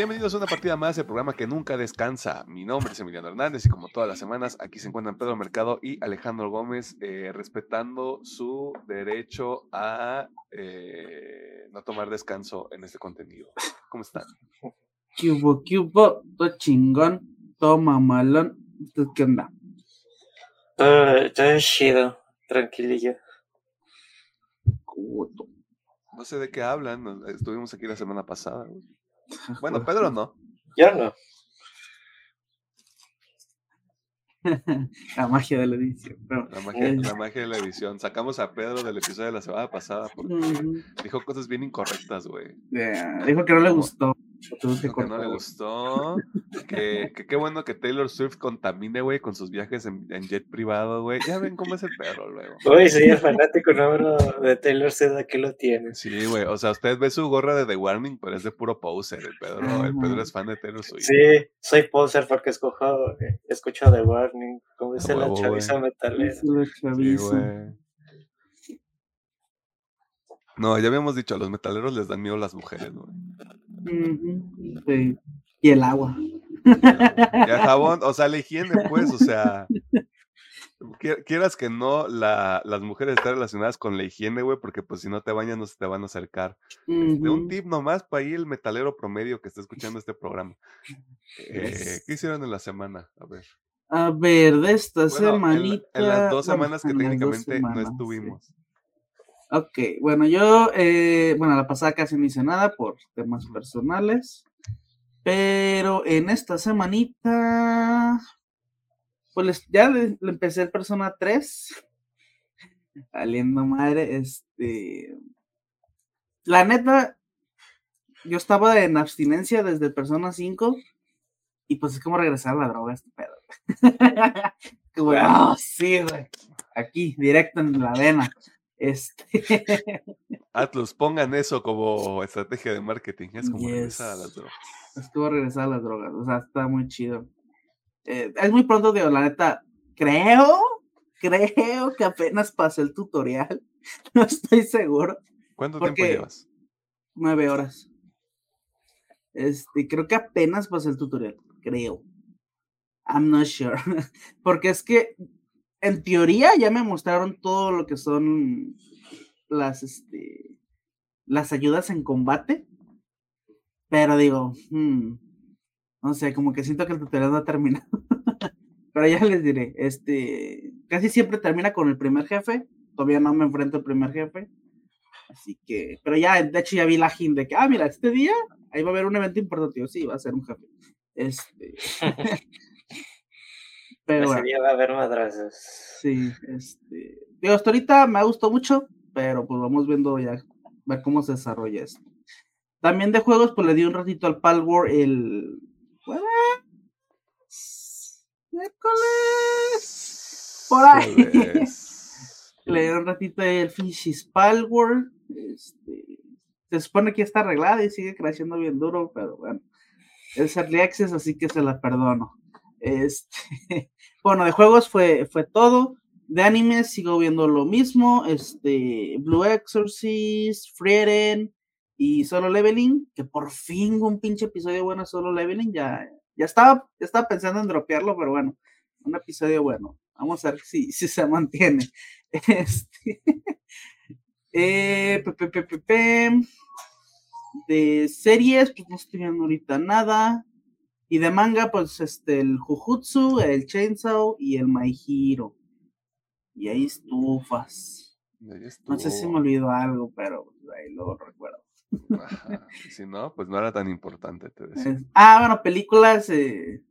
Bienvenidos a una partida más del programa que nunca descansa. Mi nombre es Emiliano Hernández y como todas las semanas aquí se encuentran Pedro Mercado y Alejandro Gómez eh, respetando su derecho a eh, no tomar descanso en este contenido. ¿Cómo están? ¿Qué hubo, qué hubo? Todo chingón, todo mamalón. ¿Usted qué onda? Todo, todo chido, tranquilillo. No sé de qué hablan. Estuvimos aquí la semana pasada. güey. Bueno, Pedro no. Yo no. La magia de la edición. Pero, La magia, eh, la magia de la edición. Sacamos a Pedro del episodio de la semana pasada porque dijo cosas bien incorrectas, güey. Ya, dijo que no le gustó. Que no le gustó. Que, que qué bueno que Taylor Swift contamine, güey, con sus viajes en, en jet privado, güey. Ya ven cómo es el Pedro luego. Uy, soy el fanático número de Taylor Swift, aquí lo tienes. Sí, güey. O sea, usted ve su gorra de The Warning, pero es de puro poser. El Pedro, el Pedro es fan de Taylor Swift. Sí, soy poser porque escojo, eh, escucho The Warning, como dice la chaviza güey. metalera. Sí, güey. No, ya habíamos dicho, a los metaleros les dan miedo las mujeres, güey. Sí. Y el agua. Y el jabón, o sea, la higiene, pues, o sea. qui- Quieras que no, la, las mujeres están relacionadas con la higiene, güey, porque pues si no te bañas no se te van a acercar. Este, un tip nomás para ahí el metalero promedio que está escuchando este programa. Eh. ¿Qué hicieron en la semana? A ver. A ver, de esta Bueno, en, la- semanita. en las dos bueno, semanas que técnicamente semanas, no sí. Ok, bueno, yo, eh, bueno, la pasada casi no hice nada por temas personales, pero en esta semanita, pues ya le, le empecé el Persona 3, valiendo madre, este, la neta, yo estaba en abstinencia desde el Persona 5 y pues es como regresar a la droga este pedo. Como, ah, sí, güey, aquí, directo en la vena. Este, Atlus, pongan eso como estrategia de marketing. Es como regresar a las drogas. Es a regresar a las drogas. O sea, está muy chido. Eh, es muy pronto, digo, la neta. Creo, creo que apenas pasé el tutorial. No estoy seguro. ¿Cuánto tiempo llevas? Nueve horas. Este, creo que apenas pasé el tutorial. Creo. I'm not sure. Porque es que, en teoría, ya me mostraron todo lo que son las, este, las ayudas en combate. Pero digo, hmm, no sé, como que siento que el tutorial no ha terminado. Pero ya les diré, este, casi siempre termina con el primer jefe. Todavía no me enfrento al primer jefe. Así que, pero ya, de hecho, ya vi la hint de que, ah, mira, este día ahí va a haber un evento importante. Sí, va a ser un jefe. Este. pero Ese bueno, día va a haber madrazos. sí, este. Digo, hasta ahorita me ha gustado mucho, pero pues vamos viendo ya, ver cómo se desarrolla esto. También de juegos, pues le di un ratito al Palworld el. ¿Jueves? ¿Miércoles? Por ahí. Jueves. Le di un ratito el Fishy's Palworld. Este, se supone que está arreglada y sigue creciendo bien duro, pero bueno. Es Early Access, así que se la perdono. Este, bueno, de juegos fue, fue todo. De anime sigo viendo lo mismo. Este, Blue Exorcist, Frieren y Solo Leveling. Que por fin un pinche episodio bueno Solo Leveling. Ya, ya, estaba, ya estaba pensando en dropearlo, pero bueno, un episodio bueno. Vamos a ver si, si se mantiene. Este, eh. De series, pues no estoy viendo ahorita nada. Y de manga, pues este, el Jujutsu, el Chainsaw y el My Hero. Y ahí estufas. Ahí No sé si me olvidó algo, pero pues, ahí lo recuerdo. Ajá. Si no, pues no era tan importante, te decía. Ah, bueno, películas. Eh...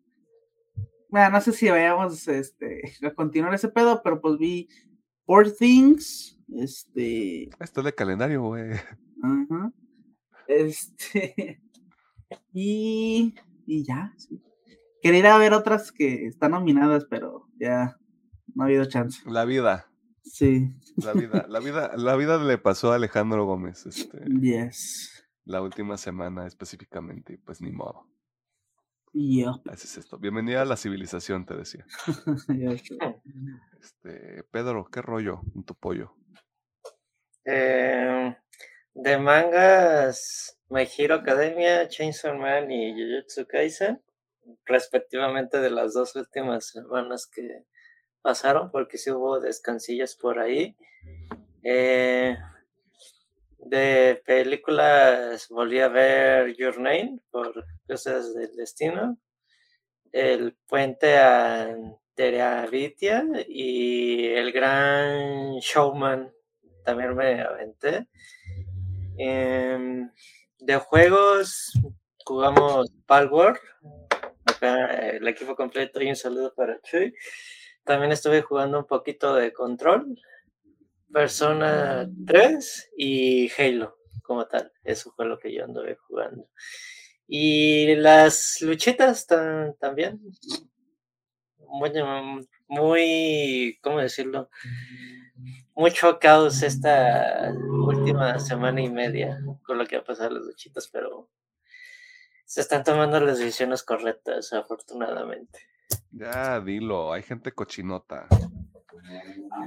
Bueno, no sé si vayamos este, a continuar ese pedo, pero pues vi Poor Things. Este. Esto es de calendario, güey. Ajá. Este. Y. Y ya, sí. Quería ir a ver otras que están nominadas, pero ya no ha habido chance. La vida. Sí. La vida, la vida, la vida le pasó a Alejandro Gómez, este, Yes. la última semana específicamente, y pues ni modo. Yo. Así es esto. Bienvenida a la civilización, te decía. Este, Pedro, ¿qué rollo con tu pollo? Eh, De mangas, My Hero Academia, Chainsaw Man y Jujutsu Kaisen, respectivamente de las dos últimas semanas que pasaron, porque sí hubo descansillas por ahí. Eh, de películas volví a ver Your Name por cosas del destino. El puente a Teravitia y el gran showman también me aventé. Em, de juegos jugamos Palworld, acá el equipo completo y un saludo para Chuy. También estuve jugando un poquito de Control, Persona 3 y Halo como tal. Eso fue lo que yo anduve jugando. Y las luchitas también. Muy, muy, ¿cómo decirlo? Mucho caos esta última semana y media con lo que ha pasado las luchitas, pero se están tomando las decisiones correctas, afortunadamente. Ya, dilo, hay gente cochinota.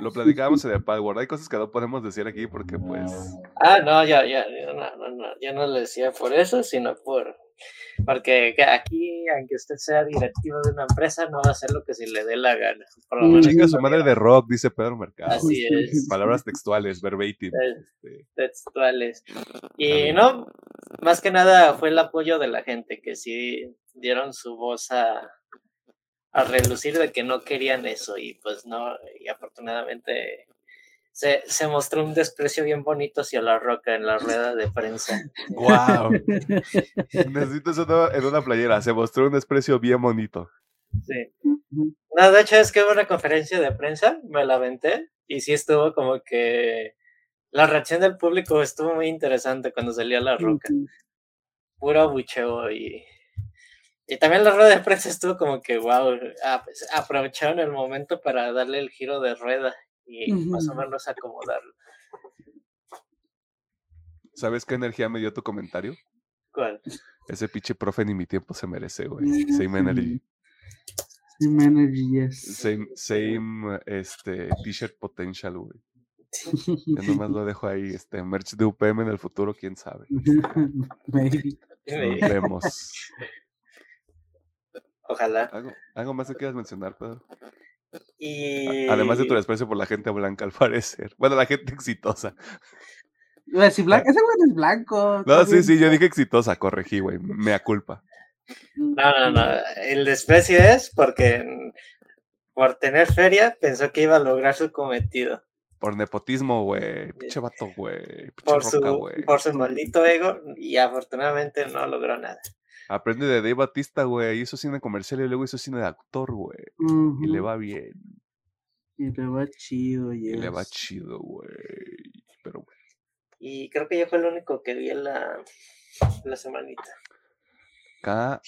Lo platicábamos en el Padward. Hay cosas que no podemos decir aquí porque, pues. Ah, no, ya, ya, ya, no, no, no, yo no le decía por eso, sino por. Porque aquí, aunque usted sea directivo de una empresa, no va a hacer lo que se le dé la gana. Por lo Chinga su madre de rock, dice Pedro Mercado. Así es. Palabras textuales, verbatim. Este. Textuales. Y no, más que nada fue el apoyo de la gente, que sí dieron su voz a, a relucir de que no querían eso y pues no, y afortunadamente se, se, mostró un desprecio bien bonito hacia la roca en la rueda de prensa. ¡Wow! Necesito eso en una playera. Se mostró un desprecio bien bonito. Sí. No, de hecho es que hubo una conferencia de prensa, me la aventé y sí estuvo como que la reacción del público estuvo muy interesante cuando salía la roca. Puro bucheo y y también la rueda de prensa estuvo como que, wow, aprovecharon el momento para darle el giro de rueda y más o menos acomodarlo. ¿Sabes qué energía me dio tu comentario? ¿Cuál? Ese pinche profe ni mi tiempo se merece, güey. Same energy. Same energy, yes. Same, same este, t-shirt potential, güey. Yo nomás lo dejo ahí, este, merch de UPM en el futuro, quién sabe. Maybe. Nos vemos. Ojalá. ¿Algo, más que quieras mencionar, Pedro? Y... Además de tu desprecio por la gente blanca, al parecer. Bueno, la gente exitosa. Si blanco, ese güey es blanco. No, sí, sí, yo dije exitosa, corregí, güey. Mea culpa. No, no, no. El desprecio es porque por tener feria pensó que iba a lograr su cometido. Por nepotismo, güey. Pinche vato, güey. Por, su, por su maldito ego y afortunadamente no logró nada. Aprende de Dave Batista, güey. Hizo cine comercial y luego hizo cine de actor, güey. Y le va bien. Y le va chido, Y le va chido, güey. Pero, güey. Y creo que yo fue el único que vi en la, la semanita. Camarón.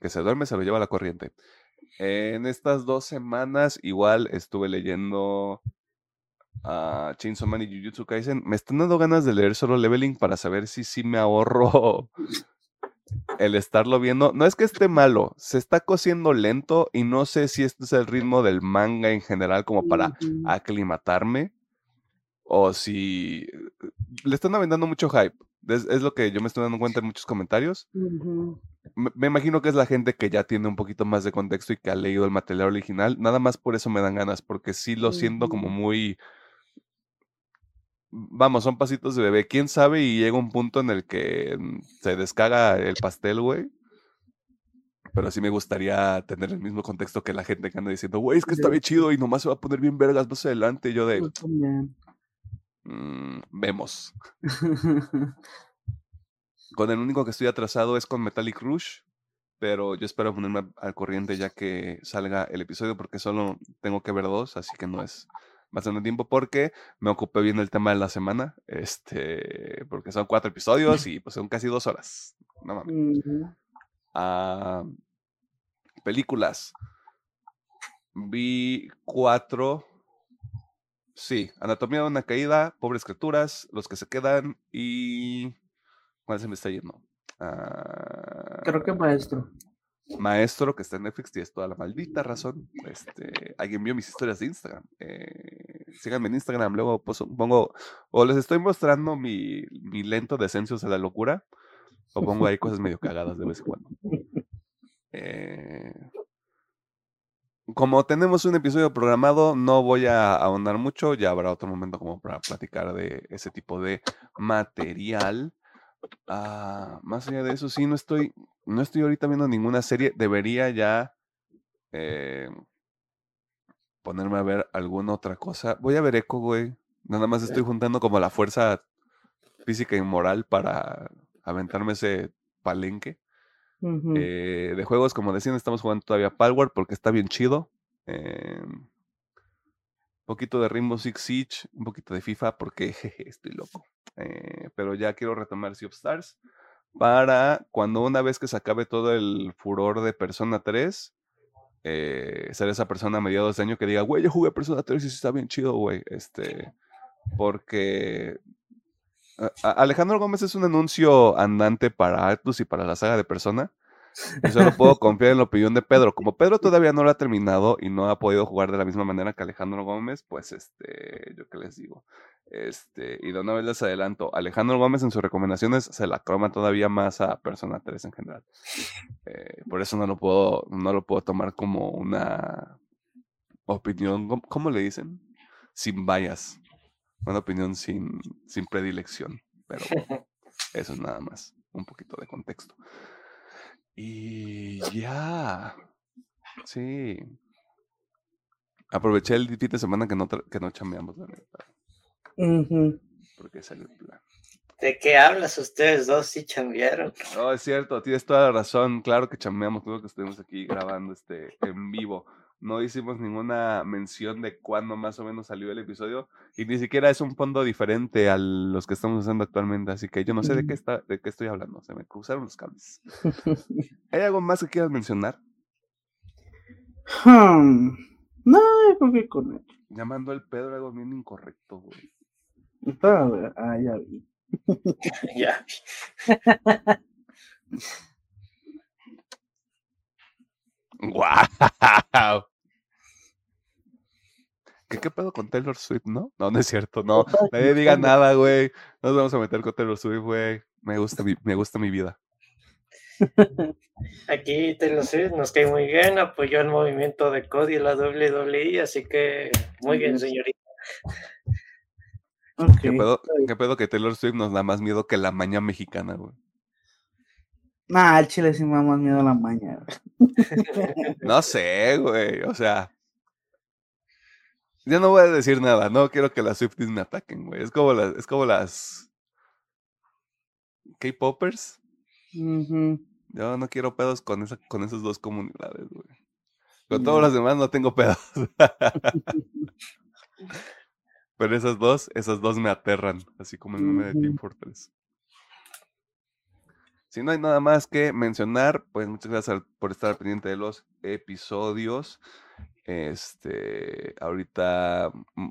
Que se duerme, se lo lleva la corriente. En estas dos semanas, igual estuve leyendo a Chainsaw Man y Jujutsu Kaisen, me están dando ganas de leer solo Leveling para saber si sí me ahorro el estarlo viendo. No es que esté malo, se está cosiendo lento y no sé si este es el ritmo del manga en general como para aclimatarme o si le están aventando mucho hype. Es, lo que yo me estoy dando cuenta en muchos comentarios. me, imagino que es la gente que ya tiene un poquito más de contexto y que ha leído el material original. Nada más por eso me dan ganas, porque sí lo siento como muy vamos, son pasitos de bebé. ¿Quién sabe? Y llega un punto en el que mm, se descaga el pastel, güey. Pero sí me gustaría tener el mismo contexto que la gente que anda diciendo, güey, es que está bien chido y nomás se va a poner bien vergas más adelante. Y yo de. Mm, vemos. con el único que estoy atrasado es con Metallic Rush. Pero yo espero ponerme al corriente ya que salga el episodio porque solo tengo que ver dos, así que no es bastante tiempo porque me ocupé bien el tema de la semana, este, porque son cuatro episodios y pues son casi dos horas. No mames. Ah, películas. Vi cuatro. Sí, Anatomía de una caída, Pobres criaturas, Los que se quedan y... ¿Cuál se me está yendo? Creo que Maestro. Maestro, que está en Netflix, tienes toda la maldita razón. Este, alguien vio mis historias de Instagram. Eh, síganme en Instagram, luego pongo, o les estoy mostrando mi, mi lento descenso a la locura, o pongo ahí cosas medio cagadas de vez en cuando. Eh, como tenemos un episodio programado, no voy a ahondar mucho, ya habrá otro momento como para platicar de ese tipo de material. Ah, más allá de eso, sí, no estoy, no estoy ahorita viendo ninguna serie. Debería ya eh, ponerme a ver alguna otra cosa. Voy a ver Echo, güey. Nada más estoy juntando como la fuerza física y moral para aventarme ese palenque. Eh, de juegos, como decían, estamos jugando todavía Palward porque está bien chido. un em, poquito de Rainbow Six Siege, un poquito de FIFA porque estoy loco. Eh, pero ya quiero retomar Sea of Stars para cuando una vez que se acabe todo el furor de Persona 3, eh, ser esa persona a mediados de año que diga, güey, yo jugué Persona 3 y está bien chido, güey. Este, porque Alejandro Gómez es un anuncio andante para Atlus y para la saga de Persona. Y solo puedo confiar en la opinión de Pedro. Como Pedro todavía no lo ha terminado y no ha podido jugar de la misma manera que Alejandro Gómez, pues este, yo qué les digo. Este, y de una vez les adelanto, Alejandro Gómez en sus recomendaciones se la croma todavía más a Persona 3 en general. Eh, por eso no lo puedo, no lo puedo tomar como una opinión, ¿cómo, le dicen? Sin bias una opinión sin, sin predilección, pero eso es nada más, un poquito de contexto. Y ya, sí. Aproveché el fin de semana que no, que no chambeamos, la Porque salió el plan. ¿De qué hablas ustedes dos si chambearon? No, es cierto, tienes toda la razón. Claro que chambeamos, todo que estuvimos aquí grabando este en vivo no hicimos ninguna mención de cuándo más o menos salió el episodio y ni siquiera es un fondo diferente a los que estamos usando actualmente, así que yo no sé de qué está, de qué estoy hablando, se me cruzaron los cables. ¿Hay algo más que quieras mencionar? Hmm. No, creo que con él. Llamando al Pedro algo bien incorrecto, güey. Ah, ya vi. ya. ¡Guau! ¿Qué, pedo con Taylor Swift, no? No, no es cierto, no. Nadie diga nada, güey. No nos vamos a meter con Taylor Swift, güey. Me gusta mi, me gusta mi vida. Aquí Taylor Swift nos cae muy bien, apoyó el movimiento de Cody y la WWE, así que muy bien, señorita. ¿Qué, pedo, ¿Qué pedo que Taylor Swift nos da más miedo que la maña mexicana, güey? Nah, el chile sí me da más miedo a la maña, No sé, güey, o sea, yo no voy a decir nada, no quiero que las Swifties me ataquen, güey. Es como las, es como las K-Poppers. Yo no quiero pedos con esa, con esas dos comunidades, güey. Con todos los demás no tengo pedos. Pero esas dos, esas dos me aterran, así como el nombre de Team Fortress. Si no hay nada más que mencionar, pues muchas gracias por estar pendiente de los episodios. Este, ahorita mm,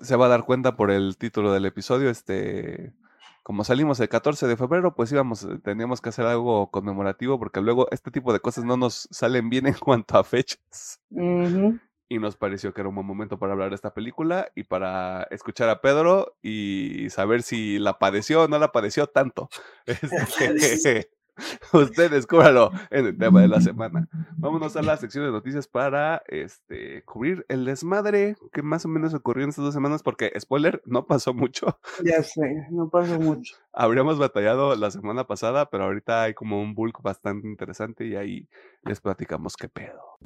se va a dar cuenta por el título del episodio, este, como salimos el 14 de febrero, pues íbamos, eh, teníamos que hacer algo conmemorativo porque luego este tipo de cosas no nos salen bien en cuanto a fechas. Y nos pareció que era un buen momento para hablar de esta película y para escuchar a Pedro y saber si la padeció o no la padeció tanto. Este, Usted descúbralo en el tema de la semana. Vámonos a la sección de noticias para este, cubrir el desmadre que más o menos ocurrió en estas dos semanas, porque, spoiler, no pasó mucho. Ya sé, no pasó mucho. Habríamos batallado la semana pasada, pero ahorita hay como un bulk bastante interesante y ahí les platicamos qué pedo.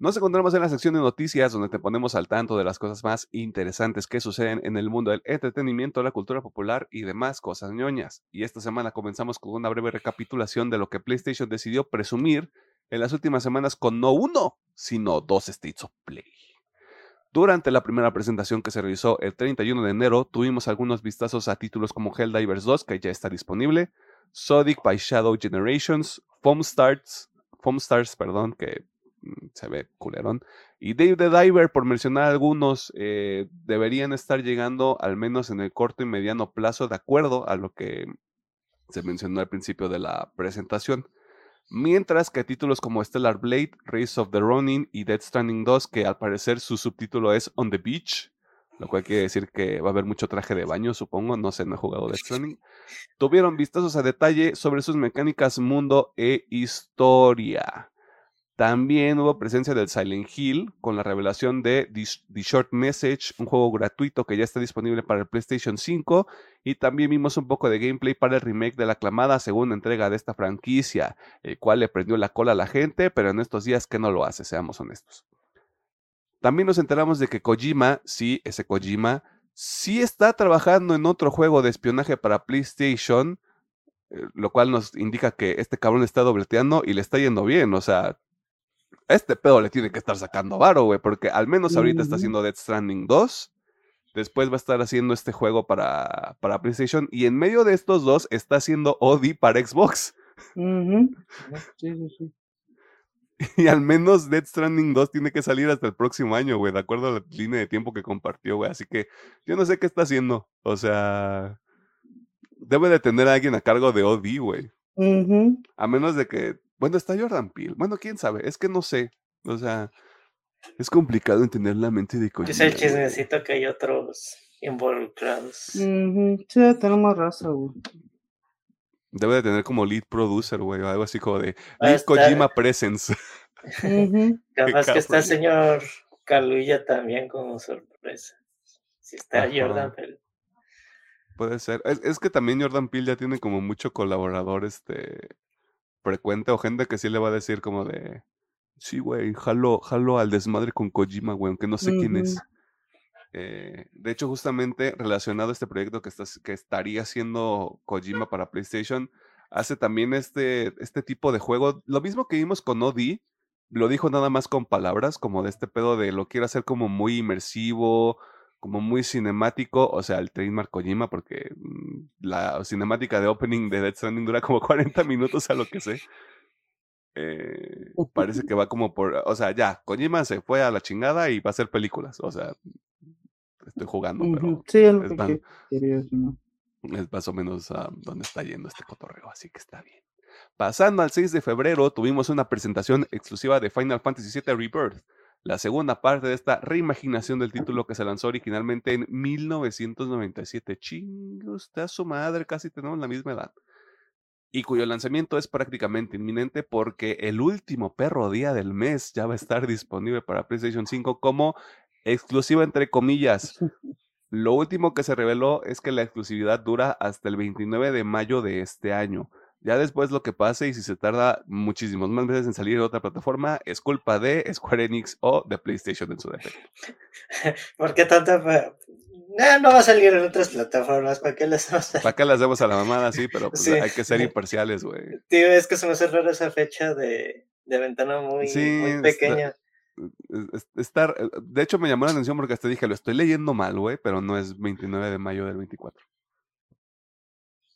Nos encontramos en la sección de noticias donde te ponemos al tanto de las cosas más interesantes que suceden en el mundo del entretenimiento, la cultura popular y demás cosas ñoñas. Y esta semana comenzamos con una breve recapitulación de lo que PlayStation decidió presumir en las últimas semanas con no uno, sino dos States of Play. Durante la primera presentación que se realizó el 31 de enero, tuvimos algunos vistazos a títulos como Helldivers 2, que ya está disponible, Sodic by Shadow Generations, Foam Stars, Foam Stars, perdón, que se ve culerón, y Dave the Diver, por mencionar algunos, eh, deberían estar llegando al menos en el corto y mediano plazo, de acuerdo a lo que se mencionó al principio de la presentación. Mientras que títulos como Stellar Blade, Race of the Ronin y Dead Stranding 2, que al parecer su subtítulo es On the Beach, lo cual quiere decir que va a haber mucho traje de baño, supongo, no sé, no he jugado Dead Stranding, tuvieron vistazos a detalle sobre sus mecánicas, mundo e historia. También hubo presencia del Silent Hill con la revelación de The Short Message, un juego gratuito que ya está disponible para el PlayStation 5. Y también vimos un poco de gameplay para el remake de la aclamada segunda entrega de esta franquicia, el cual le prendió la cola a la gente, pero en estos días que no lo hace, seamos honestos. También nos enteramos de que Kojima, sí, ese Kojima, sí está trabajando en otro juego de espionaje para PlayStation, eh, lo cual nos indica que este cabrón está dobleteando y le está yendo bien, o sea, este pedo le tiene que estar sacando varo, güey, porque al menos ahorita está haciendo Dead Stranding 2. Después va a estar haciendo este juego para, para PlayStation. Y en medio de estos dos está haciendo Odi para Xbox. Sí, sí, sí. Y al menos Dead Stranding 2 tiene que salir hasta el próximo año, güey, de acuerdo a la línea de tiempo que compartió, güey. Así que yo no sé qué está haciendo. O sea, debe de tener a alguien a cargo de OD, güey. A menos de que bueno, está Jordan Peele. Bueno, quién sabe. Es que no sé. O sea, es complicado entender la mente de Kojima. Es el chismecito que hay otros involucrados. Sí, tenemos raza, güey. Debe de tener como lead producer, güey, o algo así como de Lead Kojima Presence. Capaz que está el señor Caluya también como sorpresa. Si está Jordan Peele. Puede ser. Es, es, que también Jordan Peele ya tiene como mucho colaborador este frecuente o gente que sí le va a decir como de, sí, güey, jalo, jalo al desmadre con Kojima, güey, aunque no sé quién es. Eh, de hecho, justamente relacionado a este proyecto que, estás, que estaría haciendo Kojima para PlayStation, hace también este, este tipo de juego. Lo mismo que vimos con Odi, lo dijo nada más con palabras, como de este pedo de lo quiero hacer como muy inmersivo, como muy cinemático, o sea, el trademark Kojima, porque mm, la cinemática de opening de Dead Stranding dura como 40 minutos a lo que sé. Eh, parece que va como por, o sea, ya, Kojima se fue a la chingada y va a hacer películas, o sea, estoy jugando, pero sí, es, es más o menos a dónde está yendo este cotorreo, así que está bien. Pasando al 6 de febrero, tuvimos una presentación exclusiva de Final Fantasy VII Rebirth la segunda parte de esta reimaginación del título que se lanzó originalmente en 1997. Chingo, está su madre, casi tenemos la misma edad. Y cuyo lanzamiento es prácticamente inminente porque el último perro día del mes ya va a estar disponible para PlayStation 5 como exclusiva entre comillas. Lo último que se reveló es que la exclusividad dura hasta el 29 de mayo de este año. Ya después lo que pase y si se tarda muchísimos más veces en salir de otra plataforma, es culpa de Square Enix o de PlayStation en su defecto. ¿Por qué tanta... No, no va a salir en otras plataformas, ¿para qué las hacemos? ¿Para qué las demos a la mamada? Sí, pero pues, hay que ser imparciales, güey. Tío, es que se me hace raro esa fecha de, de ventana muy, muy pequeña. Estar, de hecho me llamó la atención porque hasta dije, lo estoy leyendo mal, güey, pero no es 29 de mayo del 24.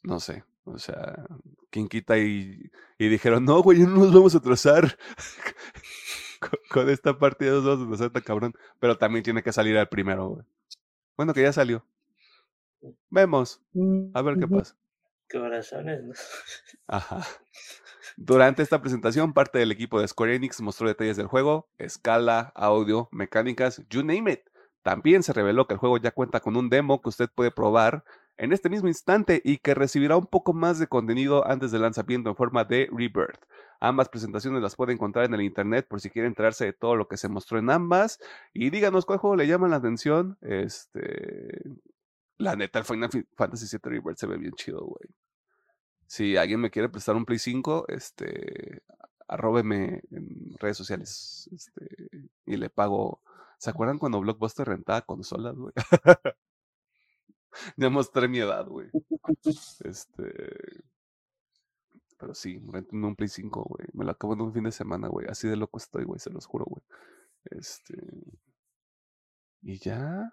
No sé. O sea, ¿quién quita y, y dijeron, no, güey, no nos vamos a atrasar con, esta partida, nos vamos a atrasar tan cabrón. Pero también tiene que salir al primero, güey. Bueno, que ya salió. Vemos. A ver qué pasa. Corazones, ¿no? Ajá. Durante esta presentación, parte del equipo de Square Enix mostró detalles del juego, escala, audio, mecánicas, you name it. También se reveló que el juego ya cuenta con un demo que usted puede probar en este mismo instante y que recibirá un poco más de contenido antes del lanzamiento en forma de Rebirth. Ambas presentaciones las puede encontrar en el internet por si quiere enterarse de todo lo que se mostró en ambas. Y díganos cuál juego le llama la atención. Este. La neta, el Final Fantasy VII Rebirth se ve bien chido, güey. Si alguien me quiere prestar un Play 5, este. Arróbeme en redes sociales. Este. Y le pago. ¿Se acuerdan cuando Blockbuster rentaba consolas, güey? ya mostré mi edad, güey. Este. Pero sí, renté un Play 5, güey. Me lo acabo en un fin de semana, güey. Así de loco estoy, güey, se los juro, güey. Este. Y ya,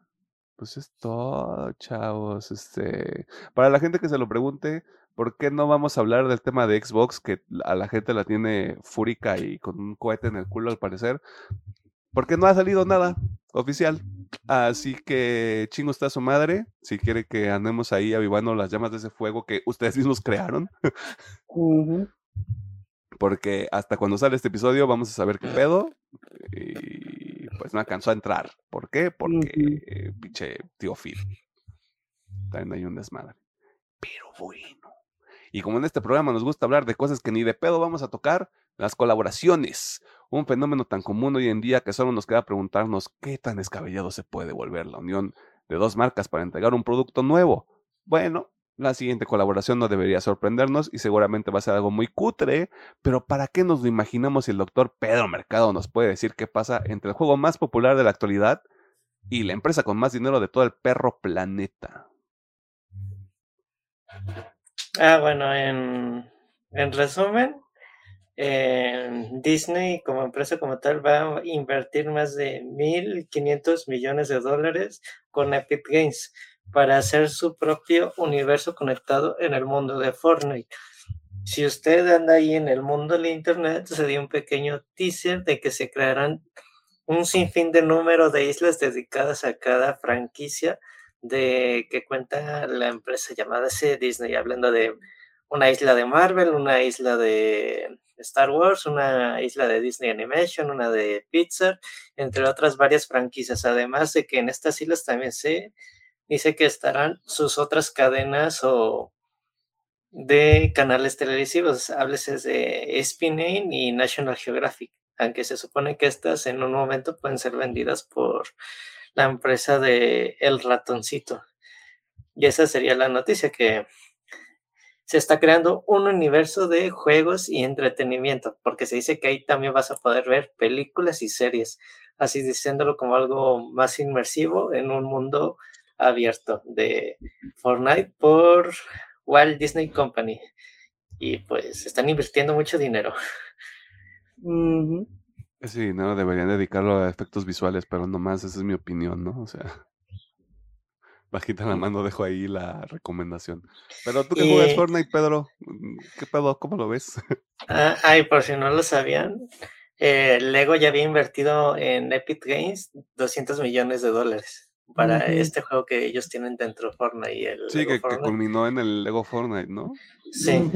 pues es todo, chavos. Este, para la gente que se lo pregunte, ¿por qué no vamos a hablar del tema de Xbox que a la gente la tiene fúrica y con un cohete en el culo al parecer? Porque no ha salido nada oficial. Así que chingo está su madre. Si quiere que andemos ahí avivando las llamas de ese fuego que ustedes mismos crearon. Porque hasta cuando sale este episodio vamos a saber qué pedo. Y pues no alcanzó a entrar. ¿Por qué? Porque pinche tío Phil. También hay un desmadre. Pero bueno. Y como en este programa nos gusta hablar de cosas que ni de pedo vamos a tocar, las colaboraciones. Un fenómeno tan común hoy en día que solo nos queda preguntarnos qué tan descabellado se puede volver la unión de dos marcas para entregar un producto nuevo. Bueno, la siguiente colaboración no debería sorprendernos y seguramente va a ser algo muy cutre, pero ¿para qué nos lo imaginamos si el doctor Pedro Mercado nos puede decir qué pasa entre el juego más popular de la actualidad y la empresa con más dinero de todo el perro planeta? Ah, bueno, en, en resumen, Disney como empresa como tal va a invertir más de 1.500 millones de dólares con Epic Games para hacer su propio universo conectado en el mundo de Fortnite. Si usted anda ahí en el mundo del Internet, se dio un pequeño teaser de que se crearán un sinfín de número de islas dedicadas a cada franquicia de que cuenta la empresa llamada C Disney, hablando de una isla de Marvel, una isla de Star Wars, una isla de Disney Animation, una de Pixar, entre otras varias franquicias. Además de que en estas islas también se dice que estarán sus otras cadenas o de canales televisivos, háblese de ESPN y National Geographic, aunque se supone que estas en un momento pueden ser vendidas por la empresa de El Ratoncito. Y esa sería la noticia que se está creando un universo de juegos y entretenimiento, porque se dice que ahí también vas a poder ver películas y series, así diciéndolo como algo más inmersivo en un mundo abierto de Fortnite por Walt Disney Company. Y pues están invirtiendo mucho dinero. Ese dinero deberían dedicarlo a efectos visuales, pero no más, esa es mi opinión, ¿no? O sea, bajita la mano dejo ahí la recomendación. Pero tú que juegas Fortnite, Pedro, ¿qué pedo? ¿Cómo lo ves? Ah, ay, por si no lo sabían, eh, Lego ya había invertido en Epic Games 200 millones de dólares para este juego que ellos tienen dentro de Fortnite. Y el sí, que, culminó en el Lego Fortnite, ¿no? Sí.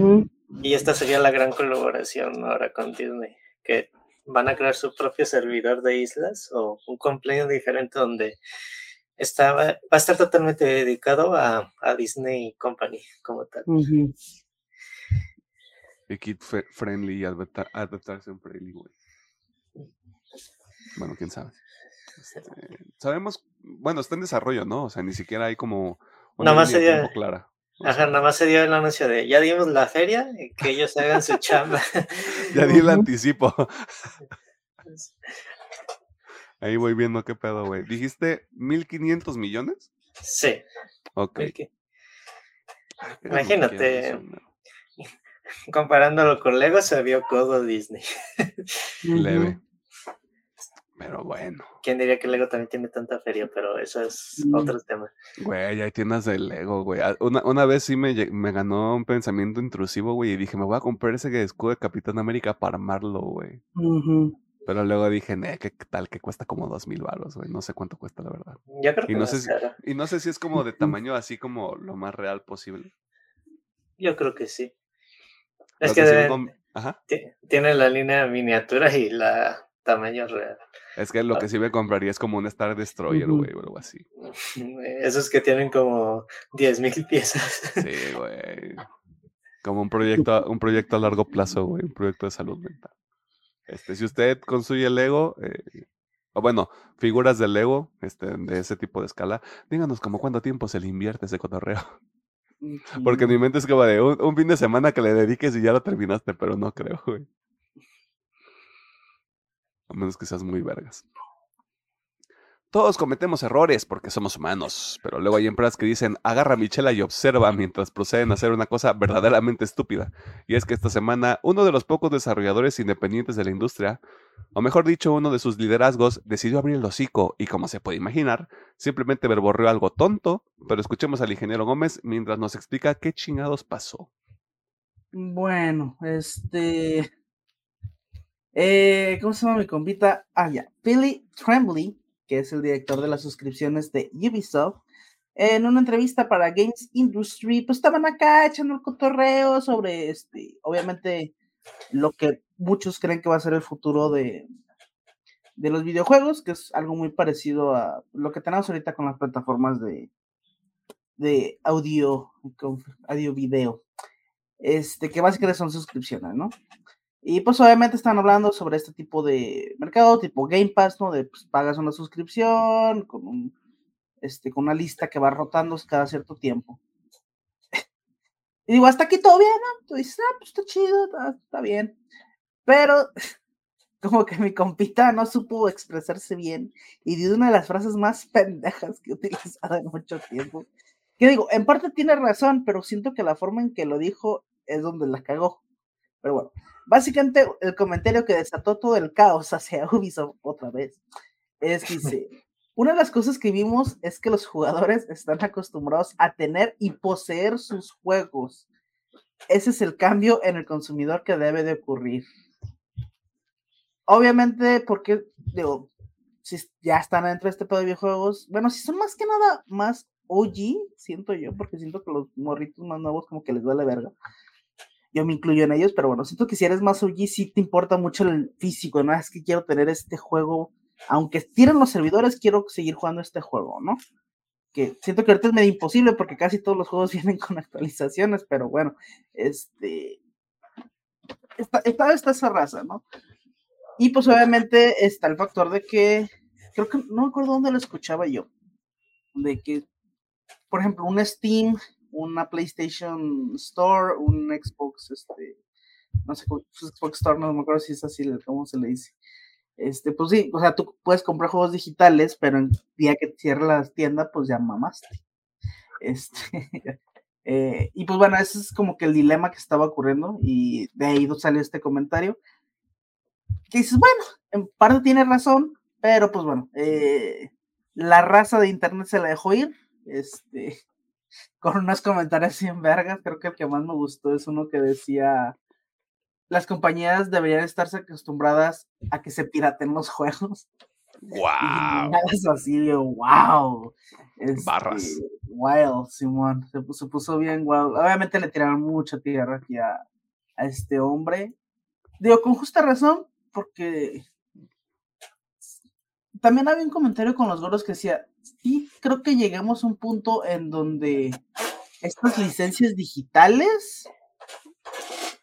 Y esta sería la gran colaboración ahora con Disney, que van a crear su propio servidor de islas o un cumpleaños diferente donde está, va a estar totalmente dedicado a, a Disney Company como tal. Y kid friendly y adaptación friendly, güey. Bueno, quién sabe. Este, sabemos, bueno, está en desarrollo, ¿no? O sea, ni siquiera hay como una nada más se dio, clara. Ajá, nada más se dio el anuncio de ya dimos la feria, que ellos hagan su chamba. ya di el anticipo. Ahí voy viendo qué pedo, güey. ¿Dijiste 1500 millones? Sí. Ok. Ah, Imagínate, comparándolo con Lego, se vio codo Disney. Leve. Pero bueno. ¿Quién diría que Lego también tiene tanta feria? Pero eso es mm. otro tema. Güey, hay tiendas de Lego, güey. Ah, una, una vez sí me, me, ganó un pensamiento intrusivo, güey, y dije, me voy a comprar ese escudo de Capitán América para armarlo, güey. Pero luego dije, ¿qué tal? Que cuesta como dos mil baros, güey. No sé cuánto cuesta, la verdad. Yo creo y no sé si, Y no sé si es como de tamaño así como lo más real posible. Yo creo que sí. Es que tiene la línea miniatura y la tamaño real. Es que lo que sí me compraría es como un Star Destroyer, güey, o algo así. Esos que tienen como 10 mil piezas. Sí, güey. Como un proyecto, un proyecto a largo plazo, güey, un proyecto de salud mental. Este, si usted construye Lego, eh, o bueno, figuras de Lego, este, de ese tipo de escala, díganos como cuánto tiempo se le invierte ese cotorreo. Porque en mi mente es como de un, un, fin de semana que le dediques y ya lo terminaste, pero no creo, güey. A menos que seas muy vergas. Todos cometemos errores porque somos humanos, pero luego hay empresas que dicen, agarra a Michela y observa mientras proceden a hacer una cosa verdaderamente estúpida. Y es que esta semana uno de los pocos desarrolladores independientes de la industria, o mejor dicho, uno de sus liderazgos, decidió abrir el hocico y como se puede imaginar, simplemente verborreó algo tonto, pero escuchemos al ingeniero Gómez mientras nos explica qué chingados pasó. Bueno, este... Eh, ¿Cómo se llama mi compita? Ah, ya. Billy Tremblay que es el director de las suscripciones de Ubisoft, en una entrevista para Games Industry, pues estaban acá echando el cotorreo sobre, este, obviamente, lo que muchos creen que va a ser el futuro de, de los videojuegos, que es algo muy parecido a lo que tenemos ahorita con las plataformas de, de audio, audio video, este, que básicamente son suscripciones, ¿no? Y pues obviamente están hablando sobre este tipo de mercado, tipo Game Pass, ¿no? De pues, pagas una suscripción con, un, este, con una lista que va rotando cada cierto tiempo. y digo, hasta aquí todo bien, ¿no? Tú dices, ah, pues está chido, está, bien. Pero como que mi compita no supo expresarse bien y dio una de las frases más pendejas que he utilizado en mucho tiempo. Que digo, en parte tiene razón, pero siento que la forma en que lo dijo es donde la cagó. Pero bueno, Básicamente, el comentario que desató todo el caos hacia Ubisoft otra vez es que dice: Una de las cosas que vimos es que los jugadores están acostumbrados a tener y poseer sus juegos. Ese es el cambio en el consumidor que debe de ocurrir. Obviamente, porque, digo, si ya están dentro de este pedo de videojuegos, bueno, si son más que nada más OG, siento yo, porque siento que los morritos más nuevos como que les duele verga yo me incluyo en ellos, pero bueno, siento que si eres más OG, sí te importa mucho el físico, ¿no? Es que quiero tener este juego, aunque tiren los servidores, quiero seguir jugando este juego, ¿no? Que siento que ahorita es medio imposible porque casi todos los juegos vienen con actualizaciones, pero bueno, este. Está, está, esa raza, ¿no? Y pues obviamente está el factor de que, creo que no me acuerdo dónde lo escuchaba yo, de que, por ejemplo, un Steam una PlayStation Store, un Xbox, este, no sé, pues, Xbox Store, no me acuerdo si es así, cómo se le dice. Este, pues sí, o sea, tú puedes comprar juegos digitales, pero el día que cierre la tienda, pues ya mamaste. Este, eh, y pues bueno, ese es como que el dilema que estaba ocurriendo, y de ahí sale este comentario. Que dices, bueno, en parte tiene razón, pero pues bueno, eh, la raza de internet se la dejó ir. Este, con unos comentarios bien vergas. Creo que el que más me gustó es uno que decía, las compañías deberían estarse acostumbradas a que se piraten los juegos. Wow. así, wow. Este, Barras. Wild, Simón. Se, puso bien wow. Obviamente le tiraron mucha tierra aquí a, a este hombre. Digo, con justa razón, porque también había un comentario con los gordos que decía, sí, creo que llegamos a un punto en donde estas licencias digitales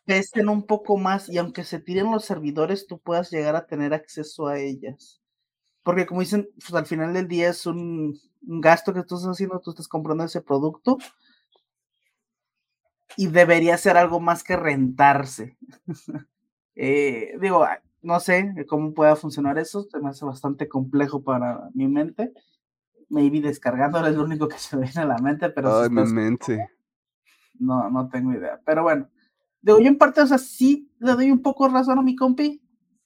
pesten un poco más y aunque se tiren los servidores, tú puedas llegar a tener acceso a ellas. Porque como dicen, pues al final del día es un, gasto que tú estás haciendo, tú estás comprando ese producto y debería ser algo más que rentarse. eh, digo, no sé cómo pueda funcionar eso, se me hace bastante complejo para mi mente. Maybe descargándolo es lo único que se me viene a la mente, pero... Ay, mi mente. No, no tengo idea. Pero bueno, digo, yo en parte, o sea, sí le doy un poco razón a mi compi,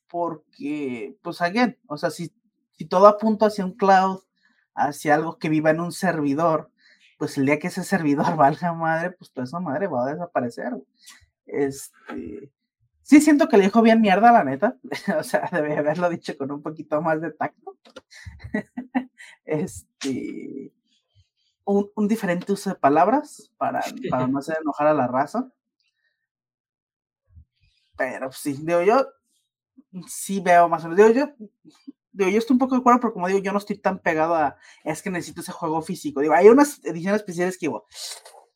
porque, pues, again, o sea, si, si todo apunta hacia un cloud, hacia algo que viva en un servidor, pues el día que ese servidor valga madre, pues toda esa madre va a desaparecer. Este, Sí siento que le dijo bien mierda, la neta. o sea, debe haberlo dicho con un poquito más de tacto. Este. Un, diferente uso de palabras para, para no hacer enojar a la raza. Pero sí, digo yo, sí veo más o menos. Digo yo, digo, yo estoy un poco de acuerdo, pero como digo, yo no estoy tan pegado a, es que necesito ese juego físico. Digo, hay unas ediciones especiales que digo,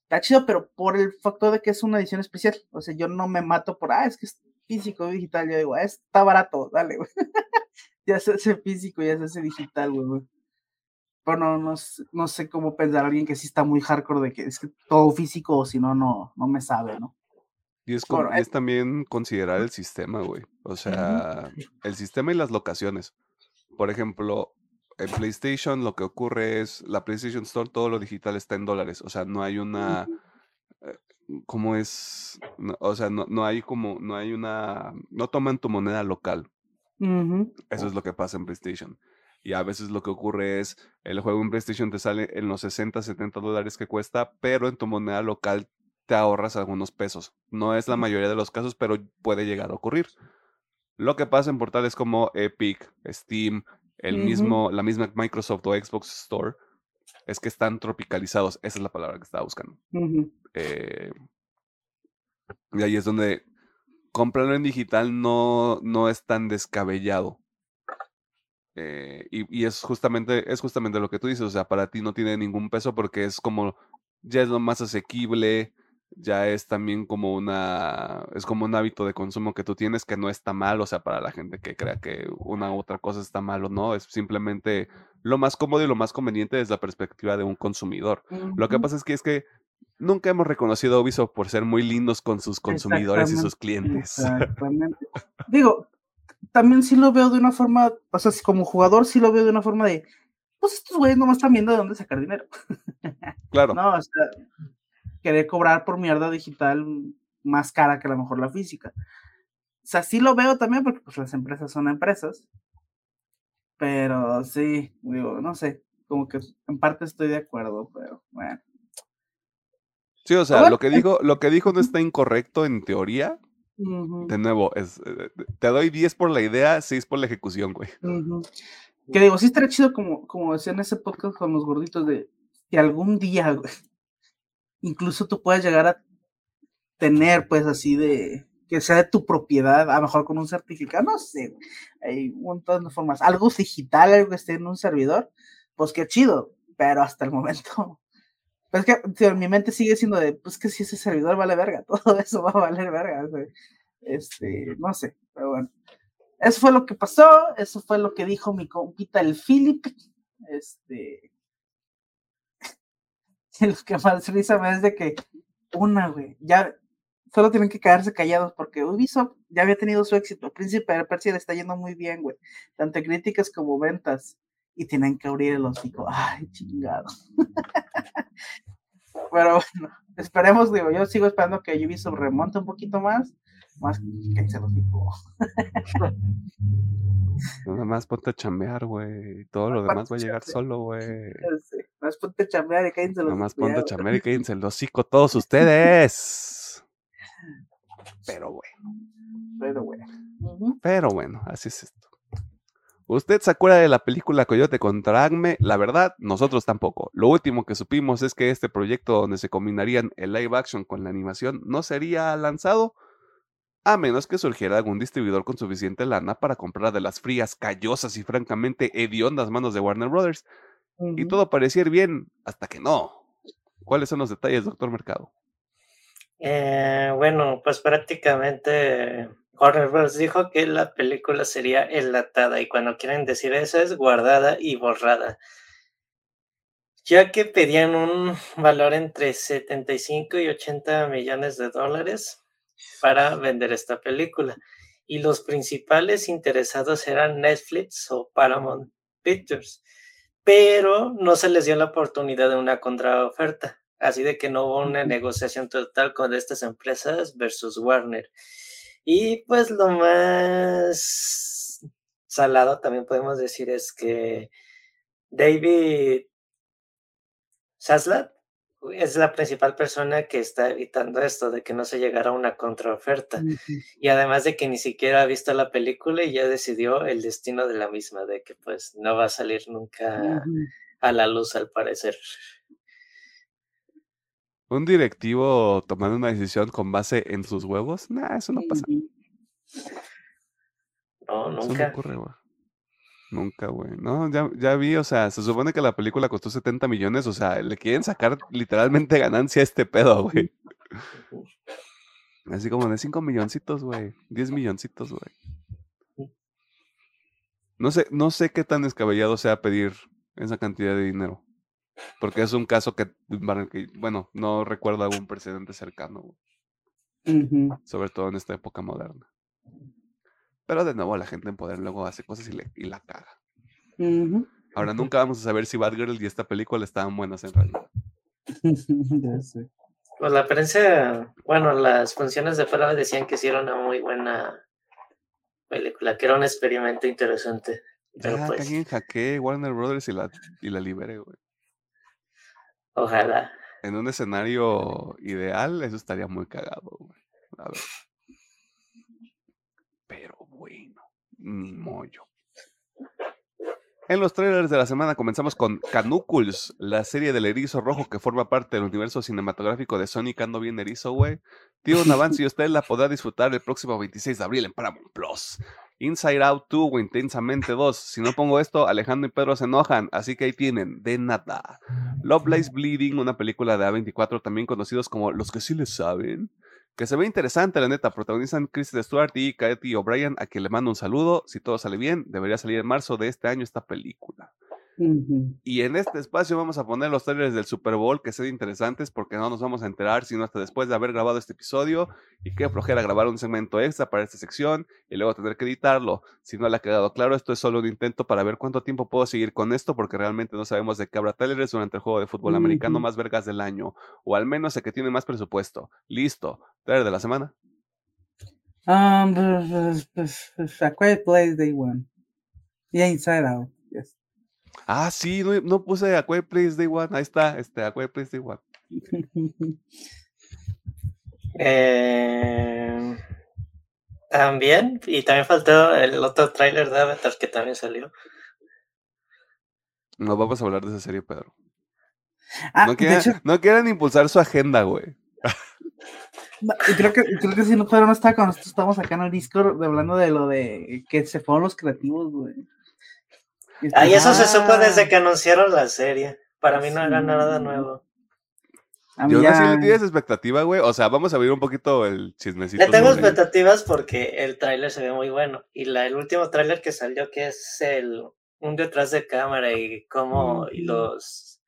está chido, pero por el factor de que es una edición especial. O sea, yo no me mato por, ah, es que es físico digital. Yo digo, ah, está barato, dale, güey. ya se hace físico, ya se hace digital, güey. Pero no, no, sé cómo pensar alguien que sí está muy hardcore de que es que todo físico o si no, no, no me sabe, ¿no? Y es, es también considerar el sistema, güey. O sea, el sistema y las locaciones. Por ejemplo, en PlayStation lo que ocurre es, la PlayStation Store, todo lo digital está en dólares. O sea, no hay una... eh, ¿Cómo es? No, o sea, no, no hay como, no hay una... No toman tu moneda local. Eso es lo que pasa en PlayStation. Y a veces lo que ocurre es, el juego en PlayStation te sale en los 60, 70 dólares que cuesta, pero en tu moneda local te ahorras algunos pesos. No es la mayoría de los casos, pero puede llegar a ocurrir. Lo que pasa en portales como Epic, Steam, el mismo, la misma Microsoft o Xbox Store, es que están tropicalizados. Esa es la palabra que estaba buscando. Eh, y ahí es donde comprarlo en digital no, no es tan descabellado. Eh, y, y es justamente, es justamente lo que tú dices, o sea, para ti no tiene ningún peso porque es como, ya es lo más asequible, ya es también como una, es como un hábito de consumo que tú tienes que no está mal, o sea, para la gente que crea que una u otra cosa está mal o no, es simplemente lo más cómodo y lo más conveniente desde la perspectiva de un consumidor. Lo que pasa es que es que nunca hemos reconocido a Ubisoft por ser muy lindos con sus consumidores y sus clientes. Exactamente. Digo, también sí lo veo de una forma, o sea, como jugador sí lo veo de una forma de, pues estos güeyes nomás están viendo de dónde sacar dinero. claro. No, o sea, querer cobrar por mierda digital más cara que a lo mejor la física. O sea, sí lo veo también porque pues las empresas son empresas. Pero sí, digo, no sé, como que en parte estoy de acuerdo, pero bueno. Sí, o sea, bueno, lo que dijo, lo que dijo no está incorrecto en teoría. De nuevo, es, eh, te doy 10 por la idea, 6 por la ejecución, güey. Que digo, sí estaría chido como, como decía en ese podcast con los gorditos de que algún día, güey, incluso tú puedas llegar a tener, pues, así de que sea de tu propiedad, a lo mejor con un certificado, no sé, hay un montón de formas, algo digital, algo que esté en un servidor, pues qué chido, pero hasta el momento, pues que tío, mi mente sigue siendo de, pues que si ese servidor vale verga, todo eso va a valer verga, este, no sé, pero bueno. Eso fue lo que pasó, eso fue lo que dijo mi compita el Philip, este, y lo que más risa me es de que, una, güey, ya solo tienen que quedarse callados porque Ubisoft ya había tenido su éxito. Príncipe de Persia le está yendo muy bien, güey. Tanto críticas como ventas. Y tienen que abrir el hocico. Ay, chingado. Pero bueno, esperemos, digo, yo sigo esperando que Ubisoft remonte un poquito más. Más que se los digo. Nada más ponte a chambear, güey. Todo lo demás va a llegar solo, güey. Más ponte a chambear y cállense los Nada más ponte a chambear y cállense el hocico todos ustedes. Pero bueno, Pero bueno. Pero bueno, así es. ¿Usted se acuerda de la película Coyote contra Acme? La verdad, nosotros tampoco. Lo último que supimos es que este proyecto donde se combinarían el live action con la animación no sería lanzado a menos que surgiera algún distribuidor con suficiente lana para comprar de las frías, callosas y francamente hediondas manos de Warner Brothers. Y todo parecía ir bien hasta que no. ¿Cuáles son los detalles, doctor Mercado? Eh, bueno, pues prácticamente Warner Bros. dijo que la película sería enlatada y cuando quieren decir eso es guardada y borrada. Ya que pedían un valor entre 75 y 80 millones de dólares para vender esta película. Y los principales interesados eran Netflix o Paramount Pictures. Pero no se les dio la oportunidad de una contraoferta. Así de que no hubo una negociación total con estas empresas versus Warner. Y pues lo más salado también podemos decir es que David Zaslav es la principal persona que está evitando esto, de que no se llegara a una contraoferta. Y además de que ni siquiera ha visto la película y ya decidió el destino de la misma, de que pues no va a salir nunca a la luz al parecer. ¿Un directivo tomando una decisión con base en sus huevos? Nah, eso no pasa. No, Eso no nunca. ocurre, güey. Nunca, güey. No, ya, ya vi, o sea, se supone que la película costó 70 millones, o sea, le quieren sacar literalmente ganancia a este pedo, güey. Así como de 5 milloncitos, güey. 10 milloncitos, güey. No sé, no sé qué tan descabellado sea pedir esa cantidad de dinero. Porque es un caso que, bueno, no recuerdo algún precedente cercano, sobre todo en esta época moderna. Pero de nuevo, la gente en poder luego hace cosas y, le, y la caga. Ahora nunca vamos a saber si Batgirl y esta película estaban buenas en realidad. Ya sé. Pues la prensa, bueno, las funciones de prueba decían que sí era una muy buena película, que era un experimento interesante. Pero Ya, que pues, alguien hackee Warner Brothers y la, y la libere, güey. Ojalá. En un escenario ideal, eso estaría muy cagado, güey. Pero bueno, ni mollo. En los trailers de la semana comenzamos con Canucles, la serie del erizo rojo que forma parte del universo cinematográfico de Sonic. Ando bien erizo, güey. Tiene un y usted la podrá disfrutar el próximo 26 de abril en Paramount Plus. Inside Out 2 o Intensamente 2. Si no pongo esto, Alejandro y Pedro se enojan, así que ahí tienen, de nada. Love Lies Bleeding, una película de A24 también conocidos como Los que sí les saben. Que se ve interesante, la neta. Protagonizan Kristen Stewart y Katie O'Brien, a quien le mando un saludo. Si todo sale bien, debería salir en marzo de este año esta película. Y en este espacio vamos a poner los trailers del Super Bowl que sean interesantes porque no nos vamos a enterar sino hasta después de haber grabado este episodio y qué flojera grabar un segmento extra para esta sección y luego tener que editarlo. Si no le ha quedado claro, esto es solo un intento para ver cuánto tiempo puedo seguir con esto porque realmente no sabemos de qué habrá trailers durante el juego de fútbol americano más vergas del año o al menos el que tiene más presupuesto. Listo. Trailer de la semana. Um, A Quiet Place Day One. Yeah, Inside Out. Yes. Ah, sí, no, no puse a Quiet Place Day One. Ahí está, este, a Quiet Place Day One. Eh, también, y también faltó el otro tráiler de Avatar que también salió. No vamos a hablar de esa serie, Pedro. Ah, No de quieran, hecho, no quieran impulsar su agenda, güey. no, y creo que, creo que si no, pero no estaba cuando nosotros estábamos acá en el Discord hablando de lo de que se fueron los creativos, güey. Y Ah, y eso se supo desde ah, que anunciaron la serie. Para mí no era nada nuevo. a mí Yo ya- sí le tienes expectativa, güey. O sea, vamos a abrir un poquito el chismecito. Le tengo sobre- expectativas porque el tráiler se ve muy bueno. Y la, el último tráiler que salió, que es el un detrás de cámara y cómo y Ujú. los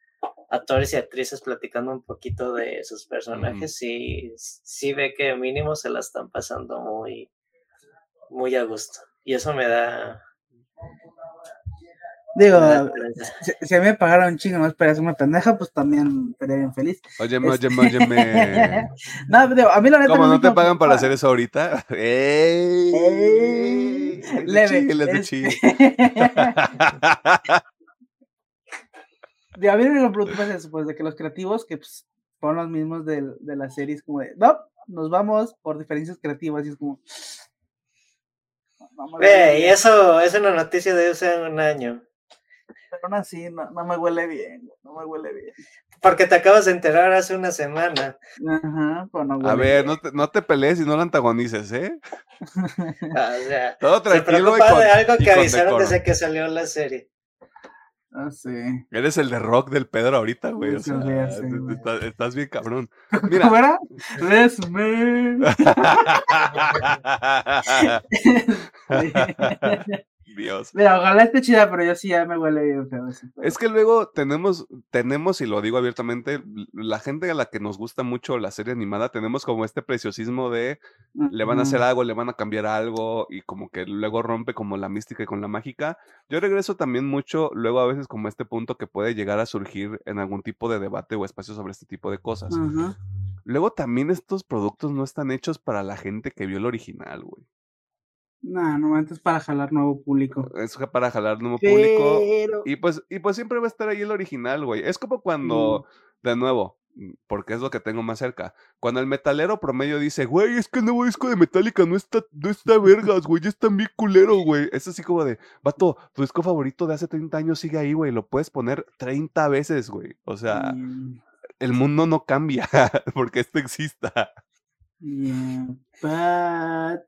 actores y actrices platicando un poquito de sus personajes, sí, sí ve que mínimo se la están pasando muy, muy a gusto. Y eso me da... Digo, si, si a mí me pagaran un chingo más para hacerme pendeja, pues también estaría bien feliz. Óyeme, Este- óyeme, óyeme. No, digo, a mí la neta ¿Cómo me no te pagan para hacer eso ahorita? ¡Ey! Ey, de leve, de. De a mí me lo preocupa es eso, pues, de que los creativos, que pues, son los mismos de, la serie, es como de, no, nos vamos por diferencias creativas, y es como... Ve, y eso es una noticia de hace un año. Pero aún así, no, no me huele bien, no me huele bien. Porque te acabas de enterar hace una semana. Ajá, pero no huele A ver, bien. no te, no te pelees y no lo antagonices, ¿eh? Ah, o sea, Todo se tranquilo y preocupa con, de algo y que avisaron desde que salió la serie. Ah, sí. Eres el de rock del Pedro ahorita, güey. O Sí, sea, sí, güey. estás, estás bien cabrón. ¿Cómo Mira. era? Let's man. Dios. Mira, ojalá esté chida, pero yo sí ya me huele bien feo. Es que luego tenemos, tenemos, y lo digo abiertamente, la gente a la que nos gusta mucho la serie animada, tenemos como este preciosismo de le van a hacer algo, le van a cambiar algo, y como que luego rompe como la mística y con la mágica. Yo regreso también mucho, luego a veces como este punto que puede llegar a surgir en algún tipo de debate o espacio sobre este tipo de cosas. Luego también estos productos no están hechos para la gente que vio el original, güey. No, no, antes para jalar nuevo público. Es para jalar nuevo público. Pero. Y pues, y pues siempre va a estar ahí el original, güey. Es como cuando, de nuevo, mm, porque es lo que tengo más cerca. Cuando el metalero promedio dice, güey, es que el nuevo disco de Metallica no está, no está vergas, güey, ya está bien culero, güey. Es así como de, vato, tu disco favorito de hace 30 años sigue ahí, güey. Lo puedes poner 30 veces, güey. O sea, Mm, el mundo no cambia porque esto exista. yeah, but,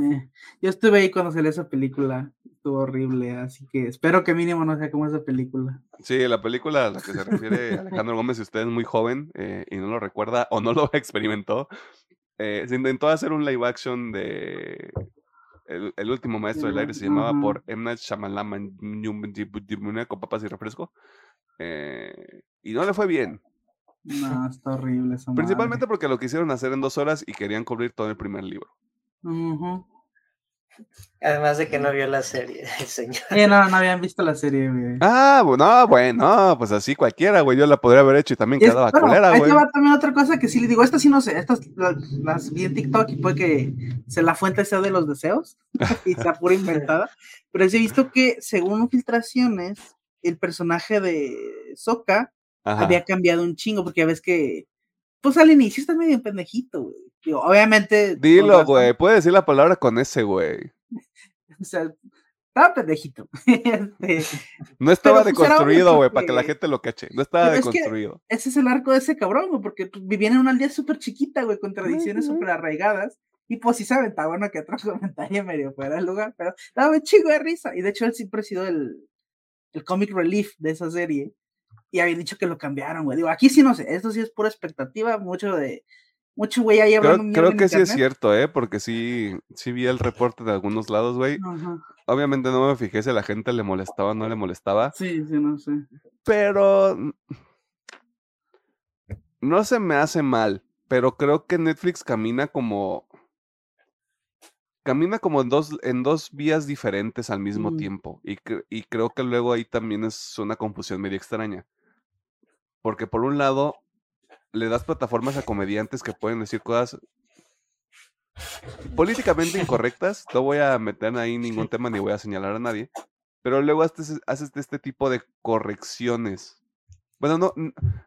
eh, Yo estuve ahí cuando salió esa película. Estuvo horrible, así que espero que mínimo no sea como esa película. Sí, la película a la que se refiere Alejandro Gómez, si usted es muy joven eh, y no lo recuerda o no lo experimentó, eh, se intentó hacer un live action de El, el último maestro del aire se llamaba Ajá. por M. Night Shyamalan con papas y refresco. eh, y no le fue bien. No, está horrible esa Principalmente porque lo quisieron hacer en dos horas y querían cubrir todo el primer libro. Además de que no vio la serie, señor. Sí, no, no habían visto la serie, güey. Ah, bueno, bueno, pues así cualquiera, güey. Yo la podría haber hecho y también Es- quedaba bueno, culera, ahí güey. te va también otra cosa que sí le digo, esta sí no sé, estas la- las vi en TikTok y puede que se la fuente sea de los deseos y sea pura inventada, pero sí he visto que según filtraciones, el personaje de Sokka Ajá. había cambiado un chingo, porque ya ves que, pues al inicio está medio pendejito, güey. Digo, obviamente. Dilo, razón, güey. Puedes decir la palabra con ese, güey. O sea, estaba pendejito. Este, No estaba pues, deconstruido, güey, para que la gente lo cache. No estaba Pero es que- deconstruido. ese es el arco de ese cabrón, güey, porque pues, vivían en una aldea súper chiquita, güey, con tradiciones súper arraigadas. Y pues sí se aventaba bueno que otro comentario medio fuera del lugar, pero daba un chingo de risa. Y de hecho él siempre ha sido el, el comic relief de esa serie. Y habían dicho que lo cambiaron, güey. Digo, aquí sí no sé, esto sí es pura expectativa, mucho de. Mucho güey ahí Creo, hablando creo en que sí es cierto, ¿eh? Porque sí, sí vi el reporte de algunos lados, güey. Obviamente no me fijé si a la gente le molestaba o no le molestaba. Sí, sí, no sé. Pero mm, no se me hace mal, pero creo que Netflix camina como camina como en dos en dos vías diferentes al mismo Mm. tiempo y, y creo que luego ahí también es una confusión medio extraña. Porque por un lado le das plataformas a comediantes que pueden decir cosas políticamente incorrectas, no voy a meter ahí ningún tema ni voy a señalar a nadie, pero luego haces, haces este tipo de correcciones. Bueno, no,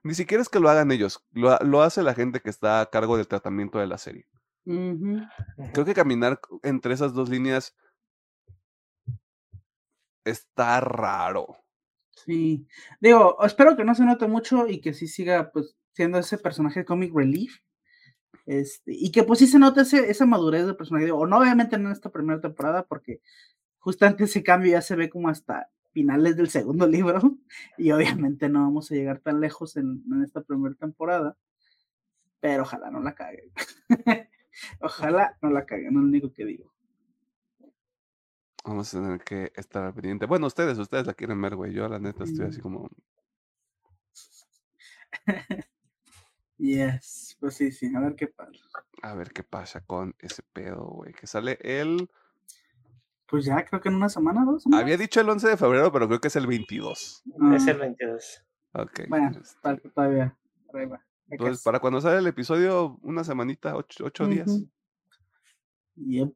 ni siquiera es que lo hagan ellos, lo, lo hace la gente que está a cargo del tratamiento de la serie. Creo que caminar entre esas dos líneas está raro. Sí. Digo, espero que no se note mucho y que sí siga, pues, siendo ese personaje de comic relief. Este, y que pues sí se note ese- esa madurez del personaje. Digo, no obviamente no en esta primera temporada, porque justamente ese cambio ya se ve como hasta finales del segundo libro. Y obviamente no vamos a llegar tan lejos en, en esta primera temporada. Pero ojalá no la caguen. ojalá no la caguen, es lo único que digo. Vamos a tener que estar pendiente. Bueno, ustedes, ustedes la quieren ver, güey. Yo la neta estoy así Mm. como... Yes, pues sí, sí, a ver qué pasa. A ver qué pasa con ese pedo, güey. Que sale el... Pues ya creo que en una semana, dos. semanas. Había dicho el 11 de febrero, pero creo que es el 22. Es Ah, el 22. Ok. Bueno, este, todavía. que Entonces, hacer. para cuando sale el episodio, una semanita, ocho, ocho días. Yep.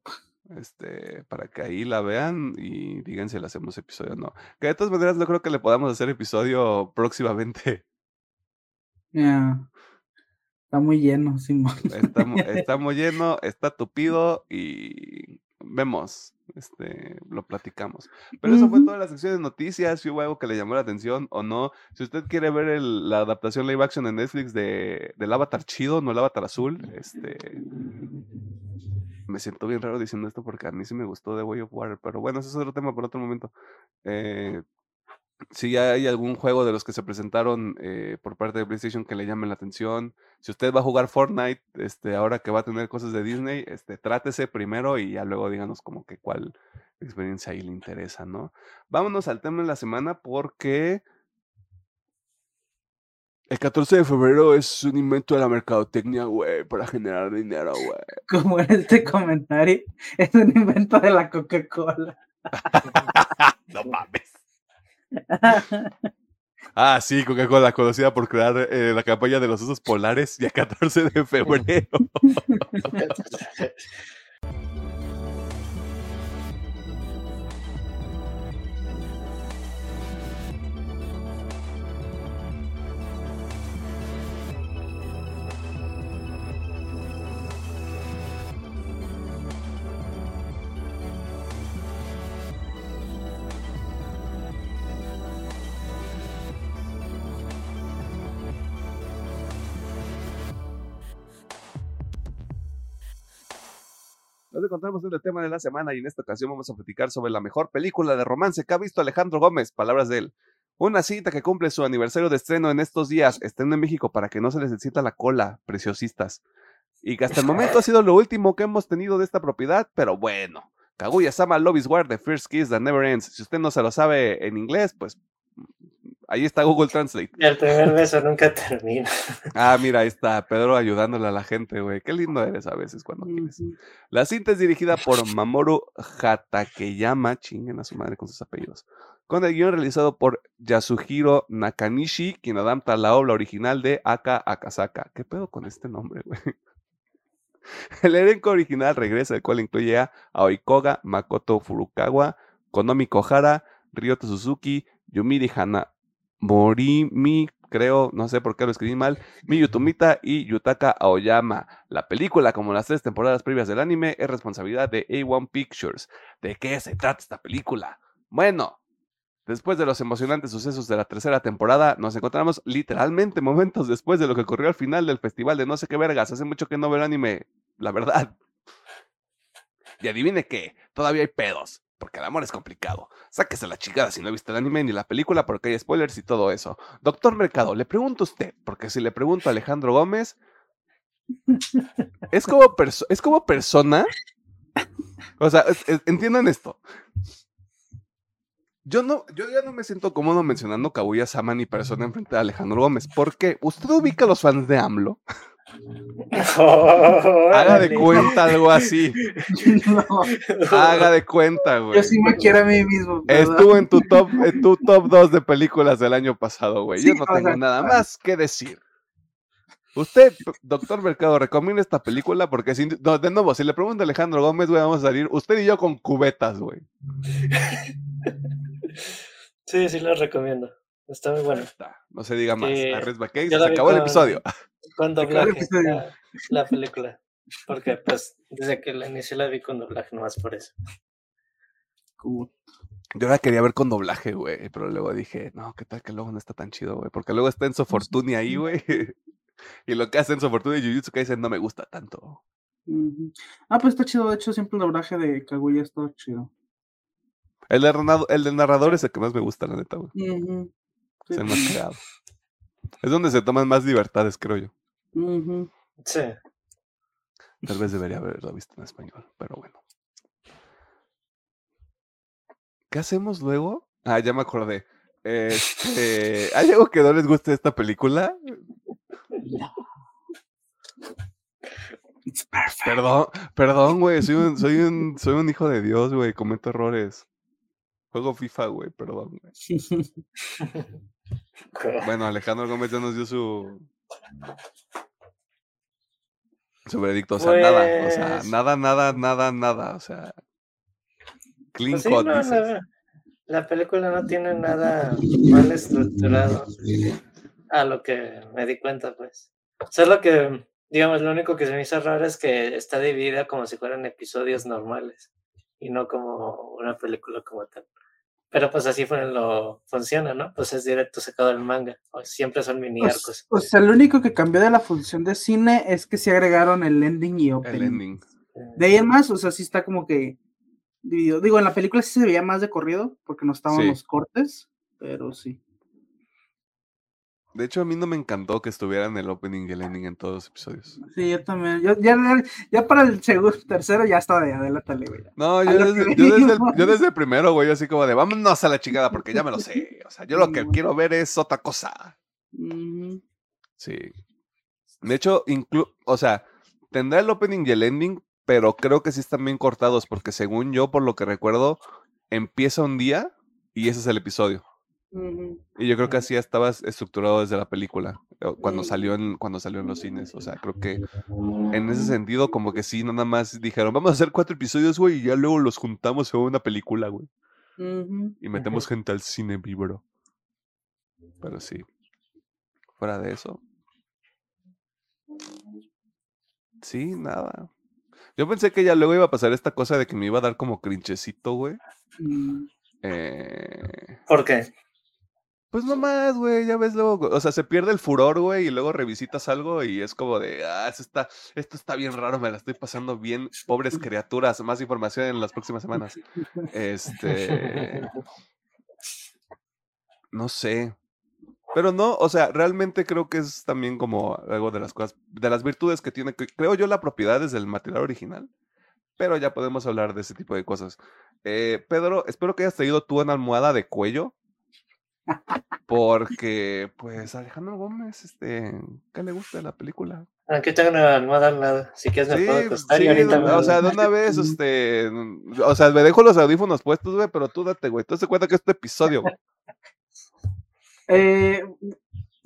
Este, para que ahí la vean y digan si le hacemos episodio o no. Que de todas maneras no creo que le podamos hacer episodio próximamente. Ya. Está muy lleno, Simón. Está, está muy lleno, está tupido y vemos, este, lo platicamos. Pero eso fue toda la sección de noticias, si hubo algo que le llamó la atención o no. Si usted quiere ver el- la adaptación live action en Netflix de, del Avatar chido, no el Avatar azul, este... Me siento bien raro diciendo esto porque a mí sí me gustó The Way of Water, pero bueno, ese es otro tema por otro momento. Eh, si hay algún juego de los que se presentaron eh, por parte de PlayStation que le llamen la atención, si usted va a jugar Fortnite, este, ahora que va a tener cosas de Disney, este, trátese primero y ya luego díganos como que cuál experiencia ahí le interesa, ¿no? Vámonos al tema de la semana porque el 14 de febrero es un invento de la mercadotecnia, güey, para generar dinero, güey. Como en este comentario, es un invento de la Coca-Cola. no mames. Ah, sí, Coca-Cola, conocida por crear eh, la campaña de los osos polares ya 14 de febrero. encontramos en el tema de la semana y en esta ocasión vamos a platicar sobre la mejor película de romance que ha visto Alejandro Gómez. Palabras de él. Una cita que cumple su aniversario de estreno en estos días. Estreno en México para que no se les excita la cola, preciosistas. Y que hasta el momento ha sido lo último que hemos tenido de esta propiedad, pero bueno. Kaguya Sama Love is War, The First Kiss That Never Ends. Si usted no se lo sabe en inglés, pues Ahí está Google Translate. El primer beso nunca termina. Ah, mira, ahí está Pedro ayudándole a la gente, güey. Qué lindo eres a veces cuando quieres. La cinta es dirigida por Mamoru Hatakeyama, chinguen a su madre con sus apellidos, con el guion realizado por Yasuhiro Nakanishi, quien adapta la obra original de Aka Akasaka. ¿Qué pedo con este nombre, güey? El elenco original regresa, el cual incluye a Aoikoga, Makoto Furukawa, Konomi Kohara, Ryoto Suzuki, Yumiri Hana, Morimi, creo, no sé por qué lo escribí mal, Miyu Tomita y Yutaka Aoyama. La película, como las tres temporadas previas del anime, es responsabilidad de A1 Pictures. ¿De qué se trata esta película? Bueno, después de los emocionantes sucesos de la tercera temporada, nos encontramos literalmente momentos después de lo que ocurrió al final del festival de no sé qué vergas. Hace mucho que no veo anime, la verdad. Y adivine qué, todavía hay pedos. Porque el amor es complicado. Sáquese la chingada si no ha visto el anime ni la película porque hay spoilers y todo eso. Doctor Mercado, le pregunto a usted, porque si le pregunto a Alejandro Gómez, es como, es como persona. O sea, es- entiendan esto. Yo no, yo ya no me siento cómodo mencionando Kaguya Sama ni persona enfrente de Alejandro Gómez. porque ¿Usted ubica a los fans de AMLO? Haga de cuenta algo así. No, Haga de cuenta, güey. yo sí me quiero a mí mismo. ¿verdad? Estuvo en tu top, en tu top 2 de películas del año pasado, güey. Yo no tengo sea, nada claro. más que decir. Usted, doctor Mercado, recomienda esta película porque si, no, de nuevo, si le pregunta a Alejandro Gómez, güey, vamos a salir usted y yo con cubetas, güey. Sí, sí lo recomiendo. Está muy bueno. No se diga más. Sí, Arres se la acabó el episodio. Con doblaje. La, la película. Porque, pues, desde que la inicié la vi con doblaje, nomás por eso. Yo la quería ver con doblaje, güey, pero luego dije, no, qué tal que luego no está tan chido, güey, porque luego está Enzo Fortuni ahí, güey. Y lo que hace Enzo Fortuni y Jujutsu Kaisen no me gusta tanto. Ah, pues está chido. De hecho, siempre el doblaje de Kaguya está chido. El, de narrado- el del narrador es el que más me gusta, la neta, güey. Ujú. Es Sí. el más creado. Es donde se toman más libertades, creo yo. Ujú. Sí. Tal vez debería haberlo visto en español, pero bueno. ¿Qué hacemos luego? Ah, ya me acordé. Este, ¿Hay algo que no les guste de esta película? It's perfect. Perdón, perdón, güey. Soy un, soy un, soy un hijo de Dios, güey. Cometo errores. Juego FIFA, güey, perdón. güey. Bueno, Alejandro Gómez ya nos dio su. Su veredicto. O sea, nada. O sea, Pues- nada, nada, nada, nada. O sea. Clean Pues sí, cut, no, dices. la, la película no tiene nada mal estructurado a lo que me di cuenta, pues. Solo que, digamos, lo único que se me hizo raro es que está dividida como si fueran episodios normales y no como una película como tal. Pero pues así fue lo funciona, ¿no? Pues es directo sacado del manga. o Siempre son mini Pues, arcos. o sea, lo único que cambió de la función de cine es que se agregaron el ending y El opening. ending. De ahí en más, o sea, sí está como que dividido. Digo, en la película sí se veía más de corrido porque no estaban Sí. los cortes, pero sí. De hecho, a mí no me encantó que estuvieran el opening y el ending en todos los episodios. Sí, yo también. Yo, ya, ya para el segundo, tercero ya estaba de adelántale, güey. No, yo desde, que yo, desde el, yo desde el primero, güey, así como de vámonos a la chingada porque ya me lo sé. O sea, yo lo que quiero ver es otra cosa. Sí. De hecho, inclu o sea, tendrá el opening y el ending, pero creo que sí están bien cortados porque según yo, por lo que recuerdo, empieza un día y ese es el episodio. Y yo creo que así estaba estructurado desde la película, cuando salió en, cuando salió en los cines. O sea, creo que en ese sentido, como que sí, nada más dijeron, vamos a hacer cuatro episodios, güey, y ya luego los juntamos en una película, güey. Y metemos gente al cine, bro. Pero sí. Fuera de eso. Sí, nada. Yo pensé que ya luego iba a pasar esta cosa de que me iba a dar como crinchecito, güey. Mm. Eh, ¿Por qué? Pues nomás, güey, ya ves luego, o sea, se pierde el furor, güey, y luego revisitas algo y es como de, ah, esto está, esto está bien raro, me la estoy pasando bien, pobres criaturas, más información en las próximas semanas. Este, no sé. Pero no, o sea, realmente creo que es también como algo de las cosas, de las virtudes que tiene, creo yo, la propiedad desde el material original. Pero ya podemos hablar de ese tipo de cosas. Eh, Pedro, espero que hayas traído tú una almohada de cuello. Porque, pues, Alejandro Gómez, este, ¿qué le gusta de la película? Aquí tengo una almohada al lado. Si quieres me puedo acostar y ahorita me- o sea, de una vez, este, o sea, me dejo los audífonos puestos, güey, pero tú date, güey. Tú te cuenta que este episodio, güey. Eh,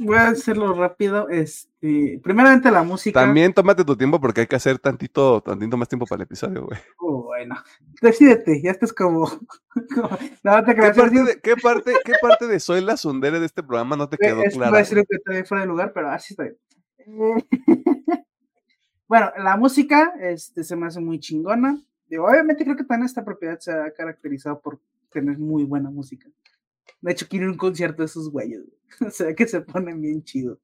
voy a hacerlo rápido. Este, primeramente la música. También tómate tu tiempo porque hay que hacer tantito, tantito más tiempo para el episodio, güey. Oh, bueno, decídete, ya estás como. como- no te ¿Qué parte, de, qué, parte, ¿Qué parte de Soy la Sundere de este programa no te quedó Es clara? a que estoy fuera de lugar, pero así estoy. Bueno, la música este, se me hace muy chingona. Digo, obviamente creo que también esta propiedad se ha caracterizado por tener muy buena música. De hecho, quiero un concierto de esos güeyes. güey. O sea, que se ponen bien chido.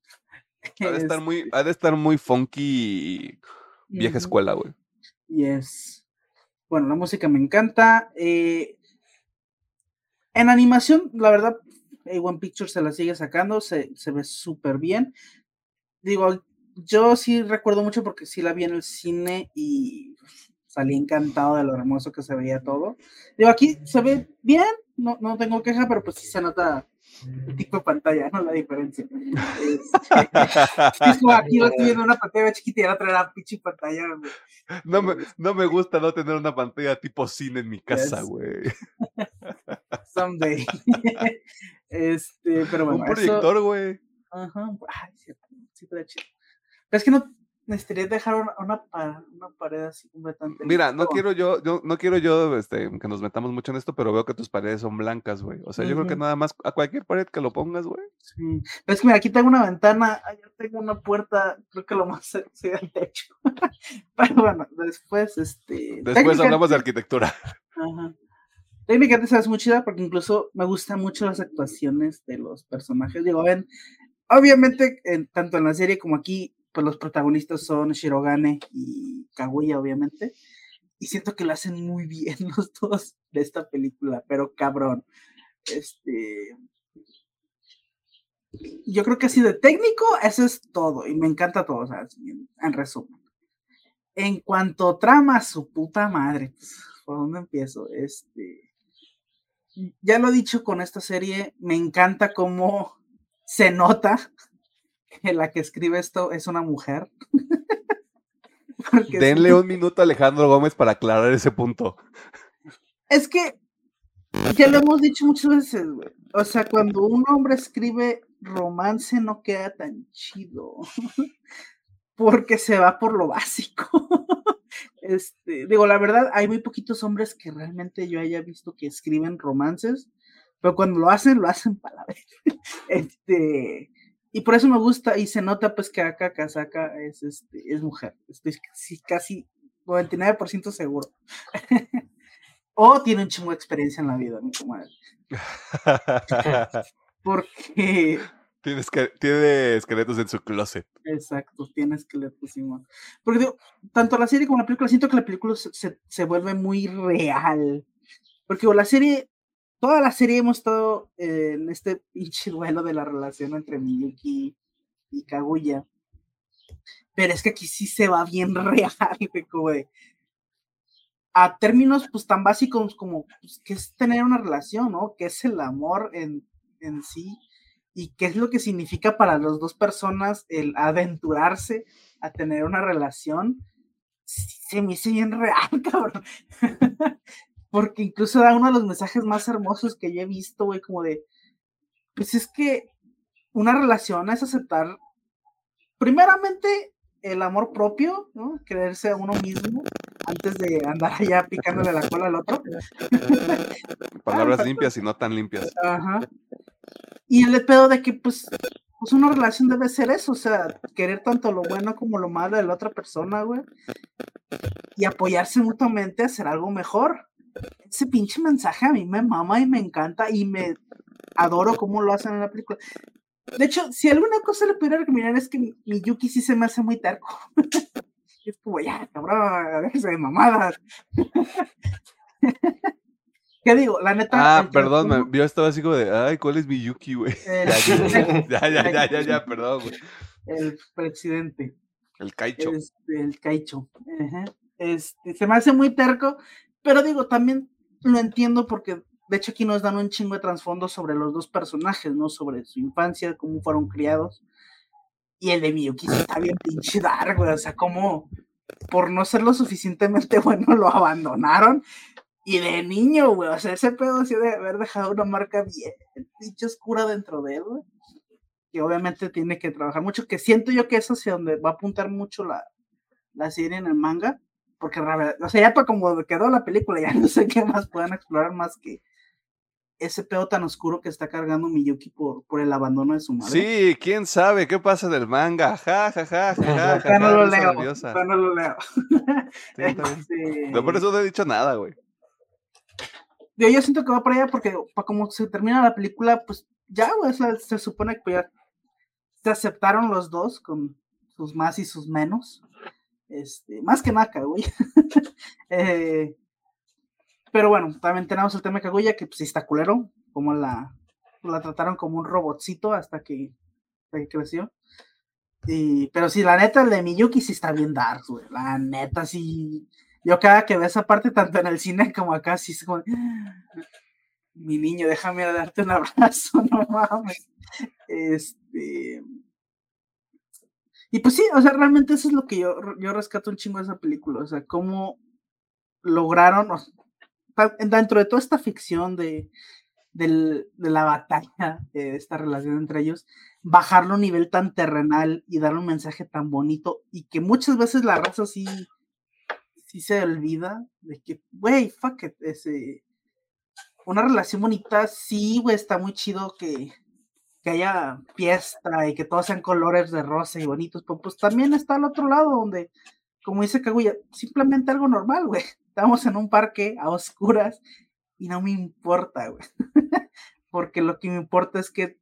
Ha de estar Es- muy, ha de estar muy funky vieja Ujú. escuela, güey. Yes. Bueno, la música me encanta. eh, en animación, la verdad, A1 Pictures se la sigue sacando, se, se ve súper bien. Digo, yo sí recuerdo mucho porque sí la vi en el cine y salí encantado de lo hermoso que se veía todo. Digo, aquí se ve bien, no, no tengo queja, pero pues sí se nota el tipo de pantalla, ¿no? La diferencia. Este, es como aquí lo estoy viendo en una pantalla chiquita y la otra era pinche pantalla. güey. No me, no me gusta no tener una pantalla tipo cine en mi casa, Yes. güey. Someday. este, pero bueno. Un eso- proyector, güey. Ajá. Ay, sí, estaría chido. Pero es que no necesitaría dejar una, una, pa- una pared así completamente. Mira, no limpia. quiero yo, yo no quiero yo este, que nos metamos mucho en esto, pero veo que tus paredes son blancas, güey. O sea, yo creo que nada más a cualquier pared que lo pongas, güey. Sí. Pero es que mira, aquí tengo una ventana, allá tengo una puerta, creo que lo más cerca sería el techo. pero bueno, después, este. Después hablamos de arquitectura. Ajá. Técnicamente se hace muy chida porque incluso me gustan mucho las actuaciones de los personajes. Digo, ven, obviamente, en- tanto en la serie como aquí, pues los protagonistas son Shirogane y Kaguya, obviamente. Y siento que lo hacen muy bien los dos de esta película, pero cabrón. Este. Yo creo que así de técnico, eso es todo. Y me encanta todo, o sea, en, en resumen. En cuanto a trama, su puta madre. pues, ¿Por dónde empiezo? Este. Ya lo he dicho con esta serie, me encanta cómo se nota que la que escribe esto es una mujer. Denle sí, un minuto a Alejandro Gómez para aclarar ese punto. Es que ya lo hemos dicho muchas veces, güey. O sea, cuando un hombre escribe romance no queda tan chido. Porque se va por lo básico. Este, digo, la verdad, hay muy poquitos hombres que realmente yo haya visto que escriben romances, pero cuando lo hacen, lo hacen para la vez. Este, y por eso me gusta, y se nota pues que acá Kasaka es, este, es mujer. Estoy casi, casi 99% seguro. o tiene un chingo de experiencia en la vida, mi comadre. Porque, tiene, tiene esqueletos en su closet. exacto, tiene esqueletos, Simón. Porque digo, tanto la serie como la película, siento que la película se, se- se vuelve muy real. Porque digo, la serie, toda la serie hemos estado en este pinche duelo de la relación entre Miyuki y Kaguya. Pero es que aquí sí se va bien real, como de, a términos pues tan básicos como pues, qué es tener una relación, ¿no? ¿Qué es el amor en, en sí? ¿Y qué es lo que significa para las dos personas el aventurarse a tener una relación? Se me hizo bien real, cabrón. Porque incluso da uno de los mensajes más hermosos que yo he visto, güey, como de, pues es que una relación es aceptar, primeramente, el amor propio, ¿no? Creerse a uno mismo antes de andar allá picándole la cola al otro. Palabras limpias y no tan limpias. Ajá. Y el pedo de que, pues, pues una relación debe ser eso, o sea, querer tanto lo bueno como lo malo de la otra persona, güey. Y apoyarse mutuamente a hacer algo mejor. Ese pinche mensaje a mí me mama y me encanta y me adoro cómo lo hacen en la película. De hecho, si alguna cosa le pudiera recomendar es que mi, Yuki sí se me hace muy terco. es como, ya, cabrón, déjese de mamadas. ¿Qué digo? La neta. Ah, perdón, me- yo estaba así como de, ay, ¿cuál es mi Yuki, güey? ya, ya, ya, ya, ya, perdón, güey. el presidente. El Caicho. Este, el Caicho. Ajá. Este, se me hace muy terco, pero digo, también lo entiendo porque de hecho aquí nos dan un chingo de trasfondo sobre los dos personajes, ¿no? Sobre su infancia, cómo fueron criados. Y el de Miyuki está bien pinche dark, güey. O sea, como por no ser lo suficientemente bueno lo abandonaron. Y de niño, güey. O sea, ese pedo sí de haber dejado una marca bien oscura dentro de él, güey. Y obviamente tiene que trabajar mucho. Que siento yo que es donde va a apuntar mucho la, la serie en el manga. Porque, o sea, ya para como quedó la película, ya no sé qué más puedan explorar más que ese pedo tan oscuro que está cargando Miyuki por, por el abandono de su madre. Sí, quién sabe qué pasa del manga. Ja, ja, ja, ja, ja. no lo leo. no lo leo. No por eso no he dicho nada, güey. Yo, yo siento que va para allá porque para como se termina la película, pues ya, güey, se supone que ya se aceptaron los dos con sus más y sus menos. Este, más que Naka, güey. eh, pero bueno, también tenemos el tema de Kaguya, que pues sí está culero, como la, la trataron como un robotcito hasta que, creció. Y, pero sí, la neta, el de Miyuki sí está bien dark, güey. La neta, sí. Yo cada que veo esa parte, tanto en el cine como acá, sí es como. Mi niño, déjame darte un abrazo, no mames. Este. Y pues sí, o sea, realmente eso es lo que yo, yo rescato un chingo de esa película. O sea, cómo lograron, dentro de toda esta ficción de, de la batalla, de esta relación entre ellos, bajarlo a un nivel tan terrenal y dar un mensaje tan bonito y que muchas veces la raza sí, sí se olvida de que, güey, fuck it, ese, una relación bonita, sí, güey, está muy chido que, que haya fiesta y que todos sean colores de rosa y bonitos, pero pues también está al otro lado donde, como dice Kaguya, simplemente algo normal, güey estamos en un parque a oscuras y no me importa, güey. Porque lo que me importa es que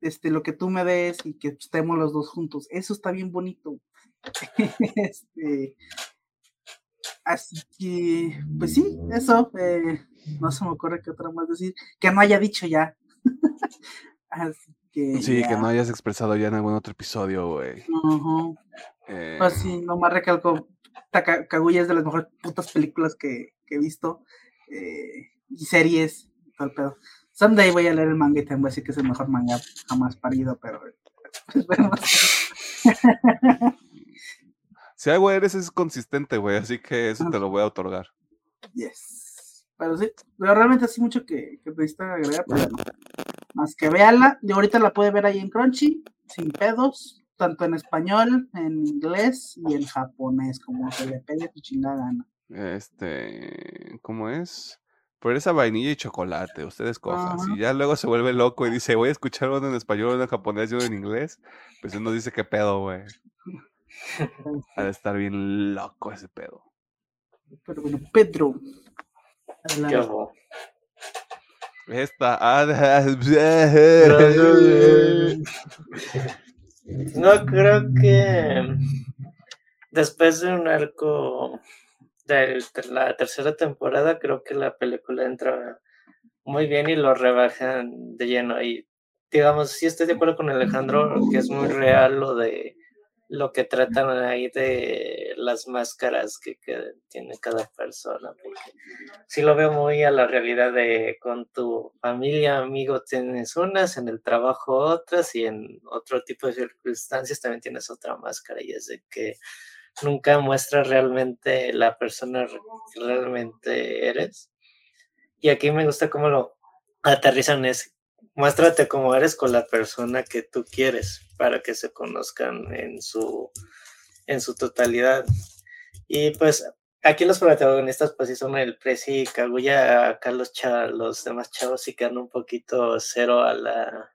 este, lo que tú me des y que estemos los dos juntos. Eso está bien bonito. este, así que, pues sí, eso. Eh, no se me ocurre qué otra más decir. Que no haya dicho ya. Así que. Sí, que no hayas expresado ya en algún otro episodio, güey. Pues sí, nomás recalco Kaguya es de las mejores putas películas que, he visto eh, y series. Todo el pedo. Someday voy a leer el manga y te voy a decir que es el mejor manga jamás parido, pero si algo eres es consistente, güey, así que eso te lo voy a otorgar. Yes. Pero sí, pero realmente así mucho que, que te agregar, pero no. Más que véala, y ahorita la puede ver ahí en Crunchy, sin pedos tanto en español, en inglés y en japonés, como se le pegue tu chingada gana. Este, ¿cómo es? Por esa vainilla y chocolate, ustedes cojan. Si ya luego se vuelve loco y dice, voy a escuchar uno en español, uno en japonés y uno en inglés, pues uno dice, ¿qué pedo, güey? ha de estar bien loco ese pedo. Pero bueno, Pedro. Esta. No, creo que después de un arco de la tercera temporada, creo que la película entra muy bien y lo rebajan de lleno. Y digamos, sí estoy de acuerdo con Alejandro, que es muy real lo de lo que tratan ahí de las máscaras que, tiene cada persona, porque sí lo veo muy a la realidad de con tu familia, amigo tienes unas, en el trabajo otras y en otro tipo de circunstancias también tienes otra máscara y es de que nunca muestras realmente la persona que realmente eres. Y aquí me gusta cómo lo aterrizan es muéstrate como eres con la persona que tú quieres para que se conozcan en su, en su totalidad. Y pues aquí los protagonistas pues sí son el Prezi y Kaguya, acá los, los demás chavos sí quedan un poquito cero a la,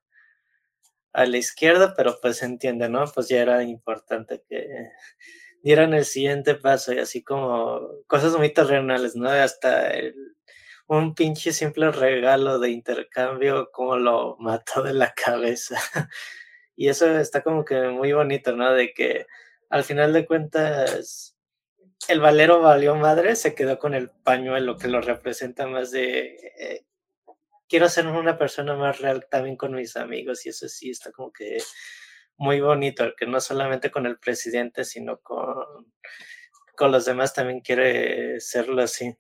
a la izquierda, pero pues se entiende, ¿no? Pues ya era importante que dieran el siguiente paso y así como cosas muy terrenales, ¿no? Hasta el un pinche simple regalo de intercambio, como lo mató de la cabeza. y eso está como que muy bonito, ¿no? De que al final de cuentas el valero valió madre, se quedó con el pañuelo que lo representa más de eh, quiero ser una persona más real también con mis amigos y eso sí está como que muy bonito, que no solamente con el presidente, sino con, con los demás también quiere serlo así.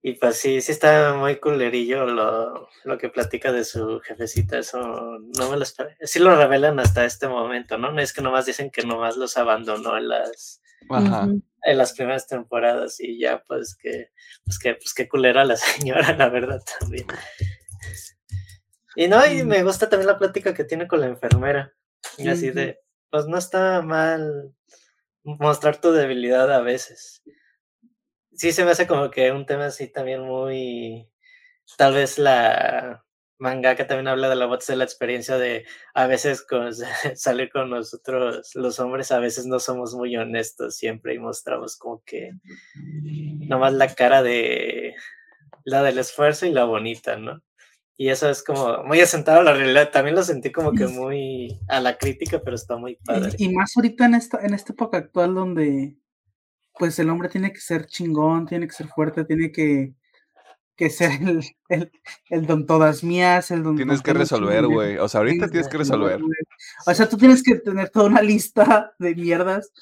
Y pues sí, sí está muy culerillo lo, lo que platica de su jefecita, eso no me lo esperé. Sí lo revelan hasta este momento, ¿no? No es que nomás dicen que nomás los abandonó en las, Ajá. en las primeras temporadas y ya pues que, pues que, pues qué culera la señora, la verdad también. Y no, y me gusta también la plática que tiene con la enfermera. Y así de, pues no está mal mostrar tu debilidad a veces. Sí se me hace como que un tema así también muy, tal vez la mangaka también habla de la voz de la experiencia de a veces con, salir con nosotros los hombres, a veces no somos muy honestos siempre y mostramos como que nomás la cara de la del esfuerzo y la bonita, ¿no? Y eso es como muy asentado a la realidad. También lo sentí como que muy a la crítica, pero está muy padre. Y, y más ahorita en esta, en esta época actual donde pues el hombre tiene que ser chingón, tiene que ser fuerte, tiene que, que ser el, el, el don todas mías, el don Tienes que resolver, güey. O sea, ahorita tienes que resolver. O sea, tú tienes que tener toda una lista de mierdas,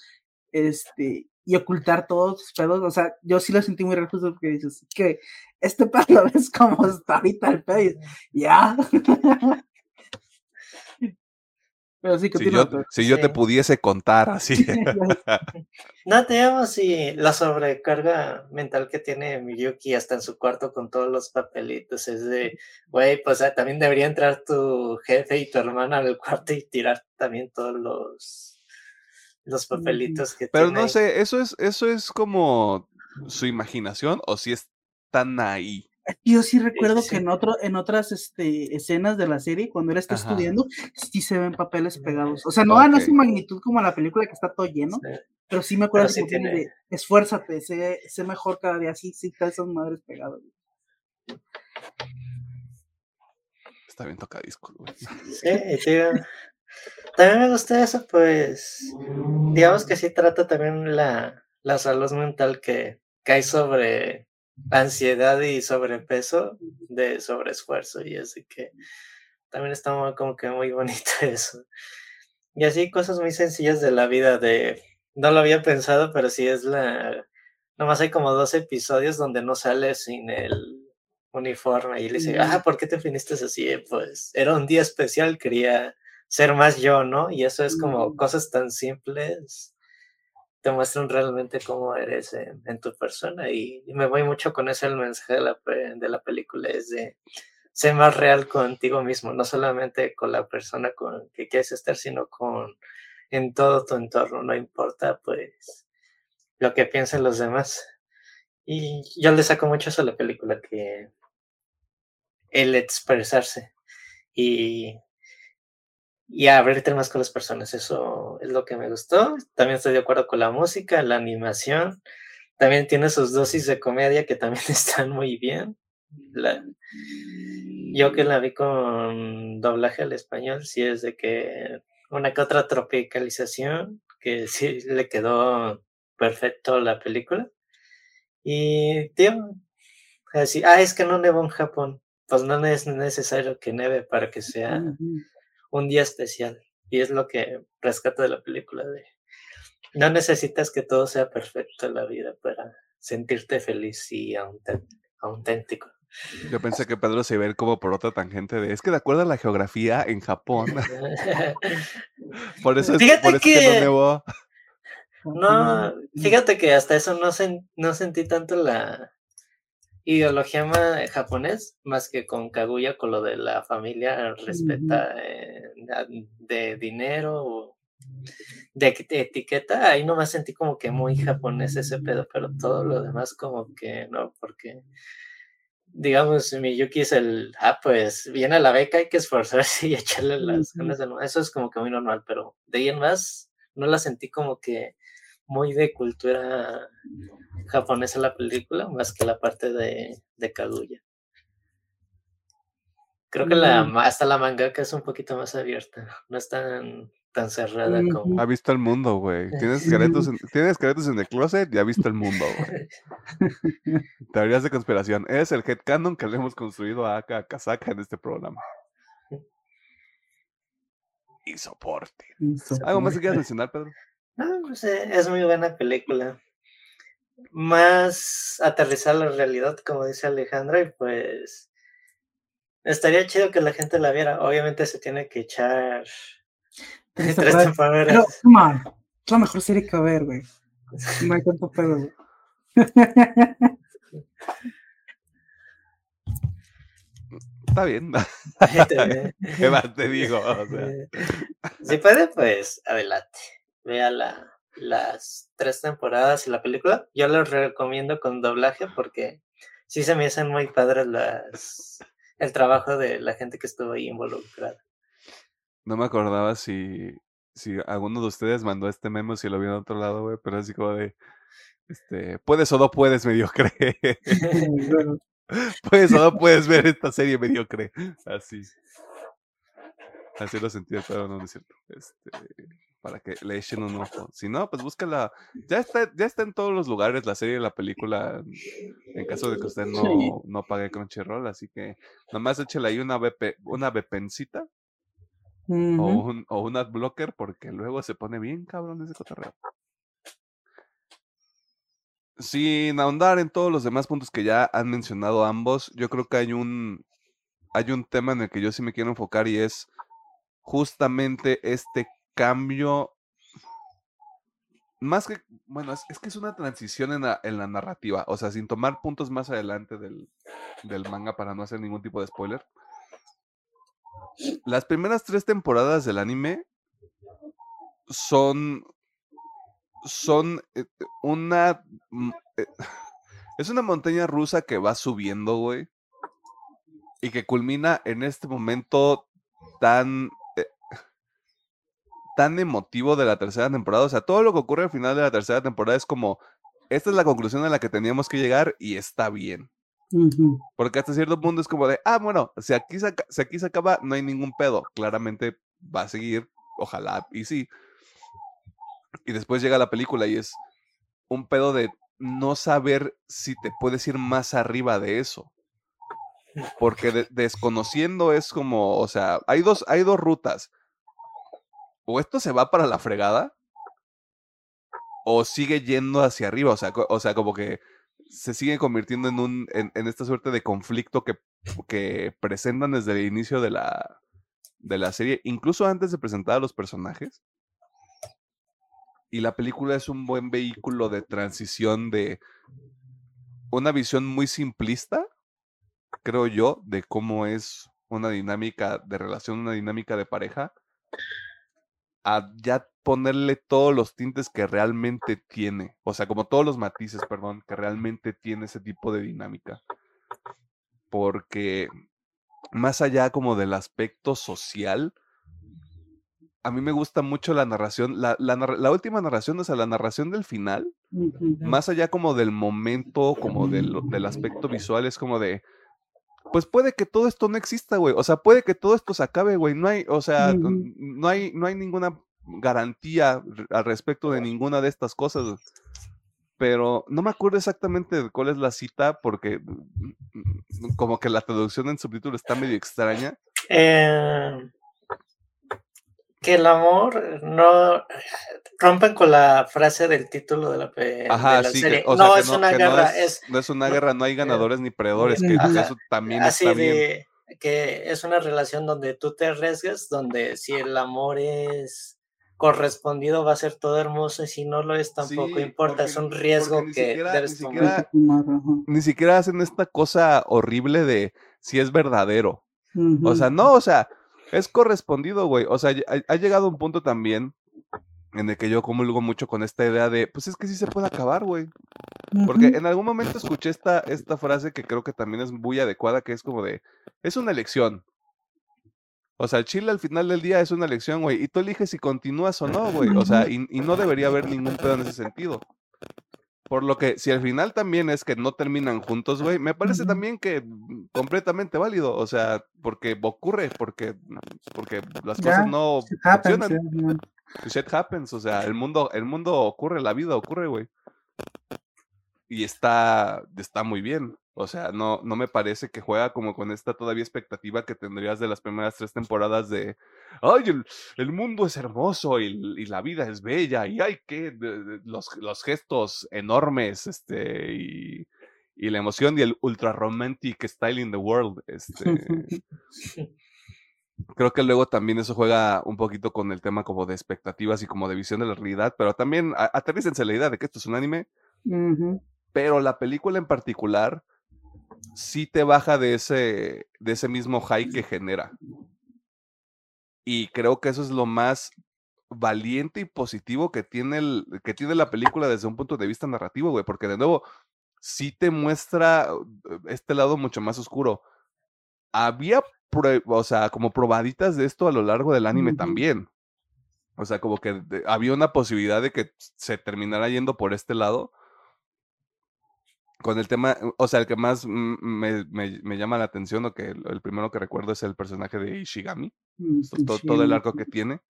este, y ocultar todos tus pedos. O sea, yo sí lo sentí muy rejusto porque dices que este pedo ves como está ahorita el pedo. ya. Pero sí, Si yo, si yo te pudiese contar así. No, te amo si la sobrecarga mental que tiene Miyuki hasta en su cuarto con todos los papelitos es de, güey, pues ah, también debería entrar tu jefe y tu hermana al cuarto y tirar también todos los, los papelitos que Pero tiene no ahí. sé, eso es, eso es como su imaginación o si es tan ahí. Yo sí recuerdo sí. que en otro, en otras este, escenas de la serie, cuando él está Ajá. estudiando, sí se ven papeles pegados. O sea, no a no su magnitud como la película que está todo lleno, Sí. pero sí me acuerdo que tiene de esfuérzate, sé, sé mejor cada día, sí, sí, está esas madres pegadas. Está bien tocadiscos, güey. Sí, digo, también me gusta eso, pues, digamos que sí trata también la, la salud mental que, hay sobre ansiedad y sobrepeso de sobreesfuerzo y así que también está muy- como que muy bonito eso. Y así cosas muy sencillas de la vida de, no lo había pensado, pero sí es la, nomás hay como dos episodios donde no sale sin el uniforme y le dice, ah, ¿por qué te viniste así? Eh, Pues era un día especial, quería ser más yo, ¿no? Y eso es como cosas tan simples te muestran realmente cómo eres en, tu persona y, me voy mucho con ese el mensaje de la, de la película, es de ser más real contigo mismo, no solamente con la persona con que quieres estar, sino con en todo tu entorno, no importa pues lo que piensen los demás. Y yo le saco mucho eso a la película, que el expresarse y, y abrirte más con las personas, eso es lo que me gustó. También estoy de acuerdo con la música, la animación, también tiene sus dosis de comedia que también están muy bien. La, yo que la vi con doblaje al español, sí es de que una que otra tropicalización, que sí le quedó perfecto la película. Y, tío, así, ah, es que no nevó en Japón. Pues no es necesario que neve para que sea Ujú. Un día especial. Y es lo que rescato de la película. De, no necesitas que todo sea perfecto en la vida para sentirte feliz y autént- auténtico. Yo pensé que Pedro se iba a ir como por otra tangente de, es que de acuerdo a la geografía en Japón, por eso es, Fíjate por eso es que no que- nevó. No, fíjate que hasta eso no, sen- no sentí tanto la ideología ma- japonés, más que con Kaguya, con lo de la familia respeta eh, de dinero o de eti- etiqueta, ahí nomás sentí como que muy japonés ese pedo, pero todo lo demás como que no, porque digamos, Miyuki es el, ah, pues viene a la beca, hay que esforzarse y echarle las ganas de nuevo. Eso es como que muy normal, pero de ahí en más no la sentí como que muy de cultura japonesa la película, más que la parte de, de Kaguya. Creo que la, Mm. hasta la mangaka es un poquito más abierta, no es tan, tan cerrada como... Ha visto el mundo, güey. Tienes esqueletos en, tienes en el closet y ha visto el mundo, güey. Teorías de conspiración. Es el headcanon que le hemos construido a Aka Kazaka en este programa. Y soporte. ¿Algo más que quieras mencionar, Pedro? No, pues, eh, es muy buena película. más aterrizar la realidad, como dice Alejandro, y pues estaría chido que la gente la viera. Obviamente se tiene que echar tres temporadas. Pero, come on, es la mejor serie que ver, güey. No hay tanto pedo, güey. Está bien. ¿Qué más te digo? O sea. Si puede, pues adelante. Vea la, las tres temporadas y la película. Yo los recomiendo con doblaje porque sí se me hacen muy padres las, el trabajo de la gente que estuvo ahí involucrada. No me acordaba si, si alguno de ustedes mandó este memo, si lo vio en otro lado, güey, pero así como de, este, puedes o no puedes, mediocre. puedes o no puedes ver esta serie mediocre. Así. Así lo sentí, pero no, no es cierto. Este, para que le echen un ojo. Si no, pues búscala. Ya está, ya está en todos los lugares la serie, la película, en caso de que usted no, no pague Crunchyroll. Así que nomás échale ahí una, VP, una VPNcita o, un, o un adblocker porque luego se pone bien cabrón ese cotorreo. Sin ahondar en todos los demás puntos que ya han mencionado ambos, yo creo que hay un, hay un tema en el que yo sí me quiero enfocar y es justamente este cambio. Más que, bueno, es, que es una transición en la, en la, narrativa, o sea, sin tomar puntos más adelante del, del manga para no hacer ningún tipo de spoiler. Las primeras tres temporadas del anime son son eh, una mm, eh, es una montaña rusa que va subiendo, güey. Y que culmina en este momento tan tan emotivo de la tercera temporada. O sea, todo lo que ocurre al final de la tercera temporada es como esta es la conclusión a la que teníamos que llegar y está bien. Porque hasta cierto punto es como de, ah, bueno, si aquí, se, si aquí se acaba, no hay ningún pedo. Claramente va a seguir, ojalá y sí. Y después llega la película y es un pedo de no saber si te puedes ir más arriba de eso. Porque desconociendo es como, o sea, hay dos, hay dos rutas. O esto se va para la fregada, o sigue yendo hacia arriba. O sea, o sea como que se sigue convirtiendo en un, en, esta suerte de conflicto que, que presentan desde el inicio de la, de la serie, incluso antes de presentar a los personajes y la película es un buen vehículo de transición de una visión muy simplista, creo yo, de cómo es una dinámica de relación, una dinámica de pareja, a ya ponerle todos los tintes que realmente tiene, o sea, como todos los matices, perdón, que realmente tiene ese tipo de dinámica. Porque más allá como del aspecto social, a mí me gusta mucho la narración, la, la, última narración, o sea, la narración del final, más allá como del momento, como del, del, aspecto visual, es como de, pues puede que todo esto no exista, güey, o sea, puede que todo esto se acabe, güey, no hay, o sea, no hay, no hay ninguna garantía al respecto de ninguna de estas cosas, pero no me acuerdo exactamente de cuál es la cita, porque mm, mm, como que la traducción en subtítulo está medio extraña. Eh que el amor no rompen con la frase del título de la, Ajá, sí, serie. no, es una guerra, no es, una guerra, no hay ganadores ni perdedores, que eso también así está bien. que es una relación donde tú te arriesgas, donde si el amor es correspondido va a ser todo hermoso y si no lo es tampoco importa, es un riesgo que debes ni tomar. ni siquiera hacen esta cosa horrible de si es verdadero. O sea, no, o sea, es correspondido, güey. O sea, ha, llegado un punto también en el que yo comulgo mucho con esta idea de, pues es que sí se puede acabar, güey. Porque en algún momento escuché esta, esta frase que creo que también es muy adecuada, que es como de, es una elección. O sea, el Chile al final del día es una elección, güey. Y tú eliges si continúas o no, güey. O sea, y, y, no debería haber ningún pedo en ese sentido. Por lo que, si al final también es que no terminan juntos, güey, me parece también que mm, completamente válido. O sea, porque ocurre, porque, porque las cosas no funcionan. Shit happens, o sea, el mundo, el mundo ocurre, la vida ocurre, güey. Y está, está muy bien. O sea, no, no me parece que juega como con esta todavía expectativa que tendrías de las primeras tres temporadas de, ay, el, mundo es hermoso y, la vida es bella y hay que, los, los gestos enormes, este, y, y la emoción y el ultra romantic style in the world. Este, creo que luego también eso juega un poquito con el tema como de expectativas y como de visión de la realidad, pero también aterrícense la idea de que esto es un anime, pero la película en particular sí te baja de ese, de ese mismo high que genera. Y creo que eso es lo más valiente y positivo que tiene, el, que tiene la película desde un punto de vista narrativo, güey, porque de nuevo, sí te muestra uh, este lado mucho más oscuro. Había, o sea, como probaditas de esto a lo largo del anime también. O sea, como que había una posibilidad de que se terminara yendo por este lado, con el tema, o sea, el que más me, llama la atención o que el, primero que recuerdo es el personaje de Ishigami, mm, todo, el arco que tiene.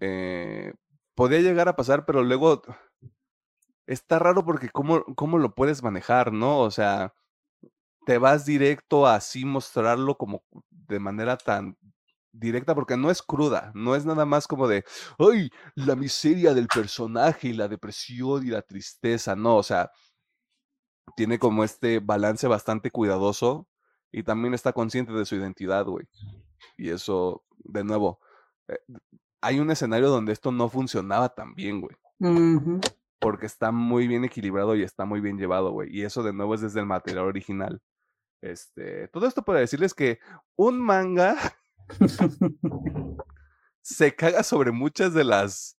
Eh, podía llegar a pasar, pero luego está raro porque cómo, cómo lo puedes manejar, ¿no? O sea, te vas directo a así mostrarlo como de manera tan directa porque no es cruda, no es nada más como de, ay, la miseria del personaje y la depresión y la tristeza, no, o sea, tiene como este balance bastante cuidadoso y también está consciente de su identidad, güey. Y eso, de nuevo, eh, hay un escenario donde esto no funcionaba tan bien, güey. Porque está muy bien equilibrado y está muy bien llevado, güey. Y eso de nuevo es desde el material original. Este, todo esto para decirles que un manga se caga sobre muchas de las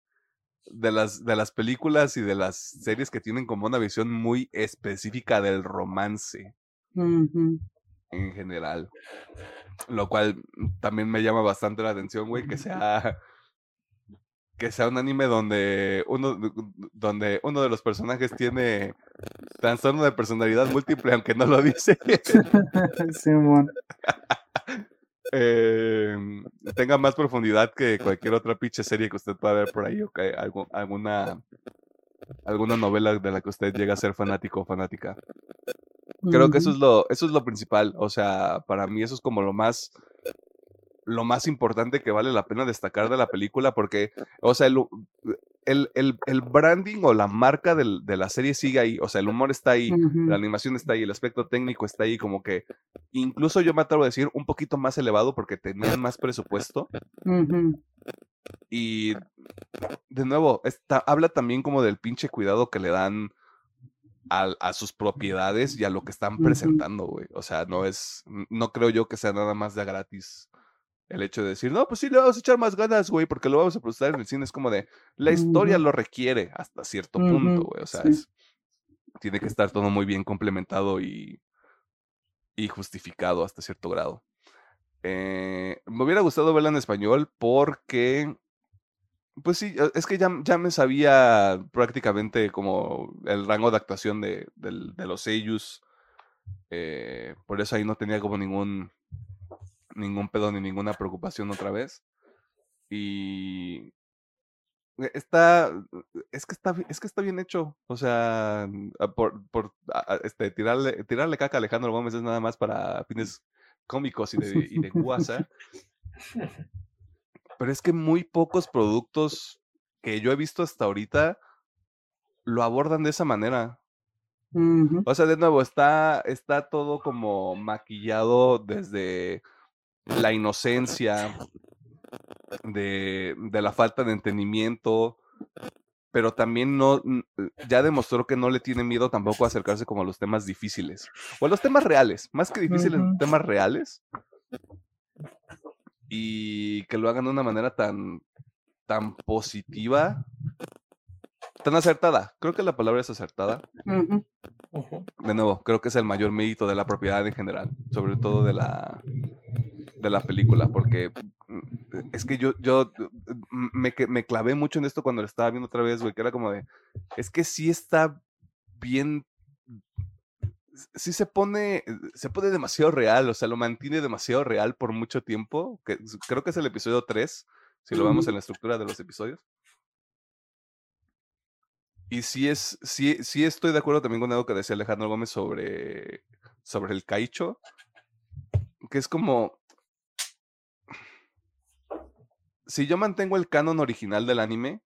de las, de las películas y de las series que tienen como una visión muy específica del romance en general. Lo cual también me llama bastante la atención, güey, que sea que sea un anime donde uno, donde uno de los personajes tiene trastorno de personalidad múltiple, aunque no lo dice. eh, tenga más profundidad que cualquier otra pinche serie que usted pueda ver por ahí o que alguna, alguna novela de la que usted llega a ser fanático o fanática. Creo que eso es lo, eso es lo principal. O sea, para mí eso es como lo más lo más importante que vale la pena destacar de la película, porque, o sea, el, el, branding o la marca de la serie sigue ahí, o sea, el humor está ahí, la animación está ahí, el aspecto técnico está ahí, como que incluso yo me atrevo a decir un poquito más elevado porque tenían más presupuesto. Y de nuevo, está, habla también como del pinche cuidado que le dan a, a, sus propiedades y a lo que están presentando, güey. O sea, no es, no creo yo que sea nada más de gratis el hecho de decir, no, pues sí, le vamos a echar más ganas, güey, porque lo vamos a procesar en el cine. Es como de, la historia lo requiere hasta cierto punto, güey. O sea, tiene que estar todo muy bien complementado y, y justificado hasta cierto grado. Eh, me hubiera gustado verla en español porque, pues sí, e, es que ya, ya me sabía prácticamente como el rango de actuación de, de, los sellos. Eh, por eso ahí no tenía como ningún ningún pedo ni ninguna preocupación otra vez. Y e, está es que está es que está bien hecho o sea por, por este tirarle tirarle caca a Alejandro Gómez es nada más para fines cómicos y de, y de guasa. Pero es que muy pocos productos que yo he visto hasta ahorita lo abordan de esa manera. O sea de nuevo está está todo como maquillado desde la inocencia, de, la falta de entendimiento, pero también no, ya demostró que no le tiene miedo tampoco a acercarse como a los temas difíciles, o a los temas reales, más que difíciles, temas reales, y que lo hagan de una manera tan, tan positiva, tan acertada. Creo que la palabra es acertada. De nuevo, creo que es el mayor mérito de la propiedad en general, sobre todo de la, de la película, porque mm, es que yo, yo mm, me, me clavé mucho en esto cuando lo estaba viendo otra vez, güey, que era como de, es que sí está bien, sí se pone, se pone demasiado real, o sea, lo mantiene demasiado real por mucho tiempo, que creo que es el episodio 3, si lo vemos en la estructura de los episodios. Y sí es, sí, sí estoy de acuerdo también con algo que decía Alejandro Gómez sobre, sobre el Kaicho, que es como, si yo mantengo el canon original del anime,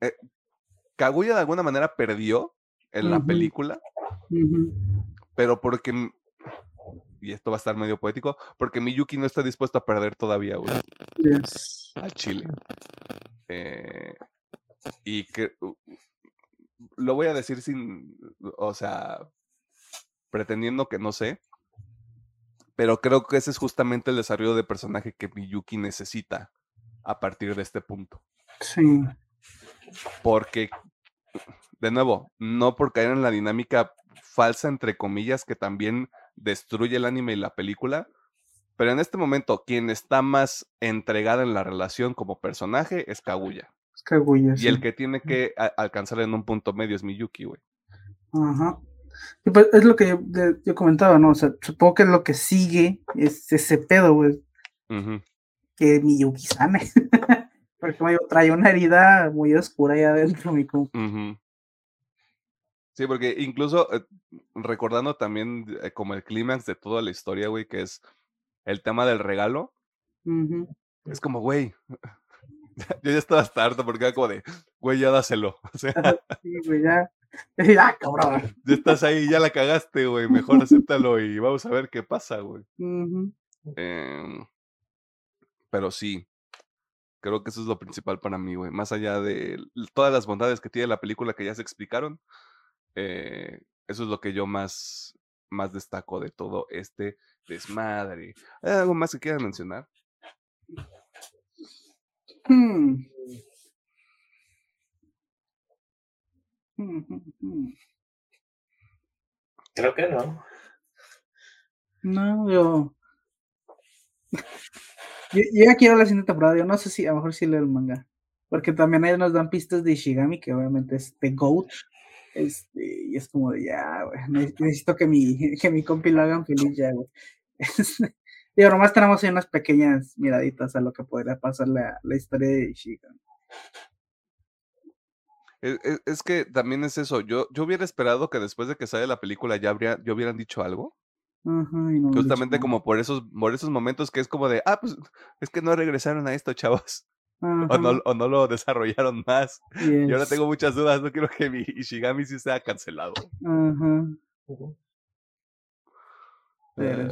eh, Kaguya de alguna manera perdió en la película, pero porque, y esto va a estar medio poético, porque Miyuki no está dispuesto a perder todavía, güey, Yes. al chile. Eh, y que lo voy a decir sin, o sea, pretendiendo que no sé, pero creo que ese es justamente el desarrollo de personaje que Miyuki necesita a partir de este punto. Sí. Porque, de nuevo, no por caer en la dinámica falsa, entre comillas, que también destruye el anime y la película, pero en este momento quien está más entregada en la relación como personaje es Kaguya. Kaguya, Y el que tiene que alcanzar en un punto medio es Miyuki, güey. Ajá. Y pues, es lo que yo, comentaba, ¿no? O sea, supongo que lo que sigue es ese pedo, güey, Ujú. que Miyuki sane. Porque digo, trae una herida muy oscura ahí adentro, mi compa. Ujú. Sí, porque incluso eh, recordando también eh, como el clímax de toda la historia, güey, que es el tema del regalo, Ujú. es como, güey, yo ya estaba hasta harto porque era como de, güey, ya dáselo. O sea, Sí, güey, ya. Ah, cabrón. ya estás ahí, ya la cagaste, güey, mejor acéptalo y vamos a ver qué pasa, güey. Em, pero sí, creo que eso es lo principal para mí, güey. Más allá de todas las bondades que tiene la película que ya se explicaron, eh, eso es lo que yo más, más destaco de todo este desmadre. ¿Hay algo más que quieran mencionar? Hmm. Creo que no. No, yo. Yo, yo ya quiero la siguiente temporada. Yo no sé si, a lo mejor sí leo el manga. Porque también ahí nos dan pistas de Ishigami, que obviamente es The GOAT. Este, y es como de ya, güey. ne- Necesito que mi, que mi compi lo hagan feliz ya, güey. Digo, nomás tenemos ahí unas pequeñas miraditas a lo que podría pasar la, la historia de Ishigami. Es, es- es que también es eso. Yo, yo hubiera esperado que después de que sale la película ya, habría, ya hubieran dicho algo. Ajá, y no me lo Justamente como por esos, por esos momentos que es como de, ah, pues es que no regresaron a esto, chavos. O no, o no lo desarrollaron más. Y ahora yes. tengo muchas dudas. No quiero que mi Ishigami sí sea cancelado. Ajá. Pero.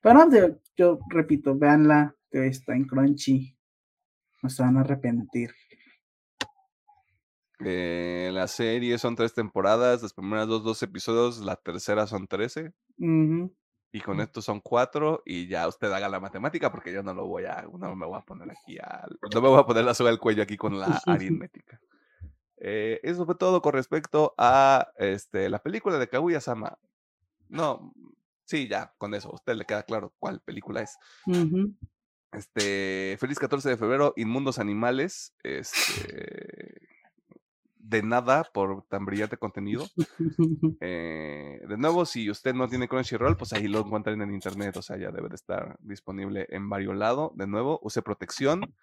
Pero yo, yo repito, véanla, que está en Crunchy. No se van a arrepentir. eh, la serie son tres temporadas. Las primeras dos, dos episodios. La tercera son trece. Y con esto son cuatro. Y ya usted haga la matemática porque yo no lo voy a. No me voy a poner aquí a. No me voy a poner la soga al cuello aquí con la aritmética. Eh, eso fue todo con respecto a este, la película de Kaguya Sama. No, sí, ya, con eso. A usted le queda claro cuál película es. Ujú. Este, feliz 14 de febrero, Inmundos Animales. Este, de nada por tan brillante contenido. Eh, de nuevo, si usted no tiene Crunchyroll, pues ahí lo encuentran en internet, o sea, ya debe de estar disponible en varios lados. De nuevo, use protección.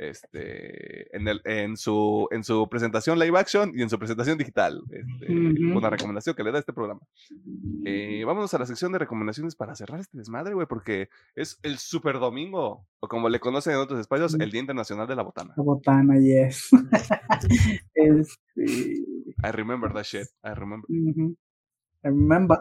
Este, en, el, en, su, en su presentación live action y en su presentación digital. Este, Ujú. Una recomendación que le da este programa. Eh, vámonos a la sección de recomendaciones para cerrar este desmadre, güey, porque es el super domingo, o como le conocen en otros espacios, el Día Internacional de la Botana. La botana, yes. este, I remember that shit. I remember. ujú. Remember.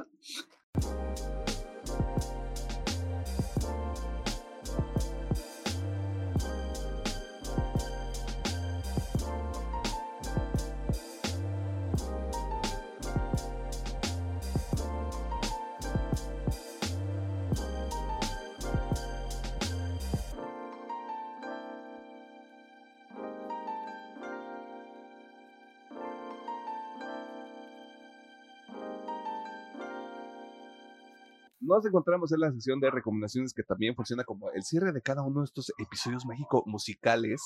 Nos encontramos en la sección de recomendaciones que también funciona como el cierre de cada uno de estos episodios mágico musicales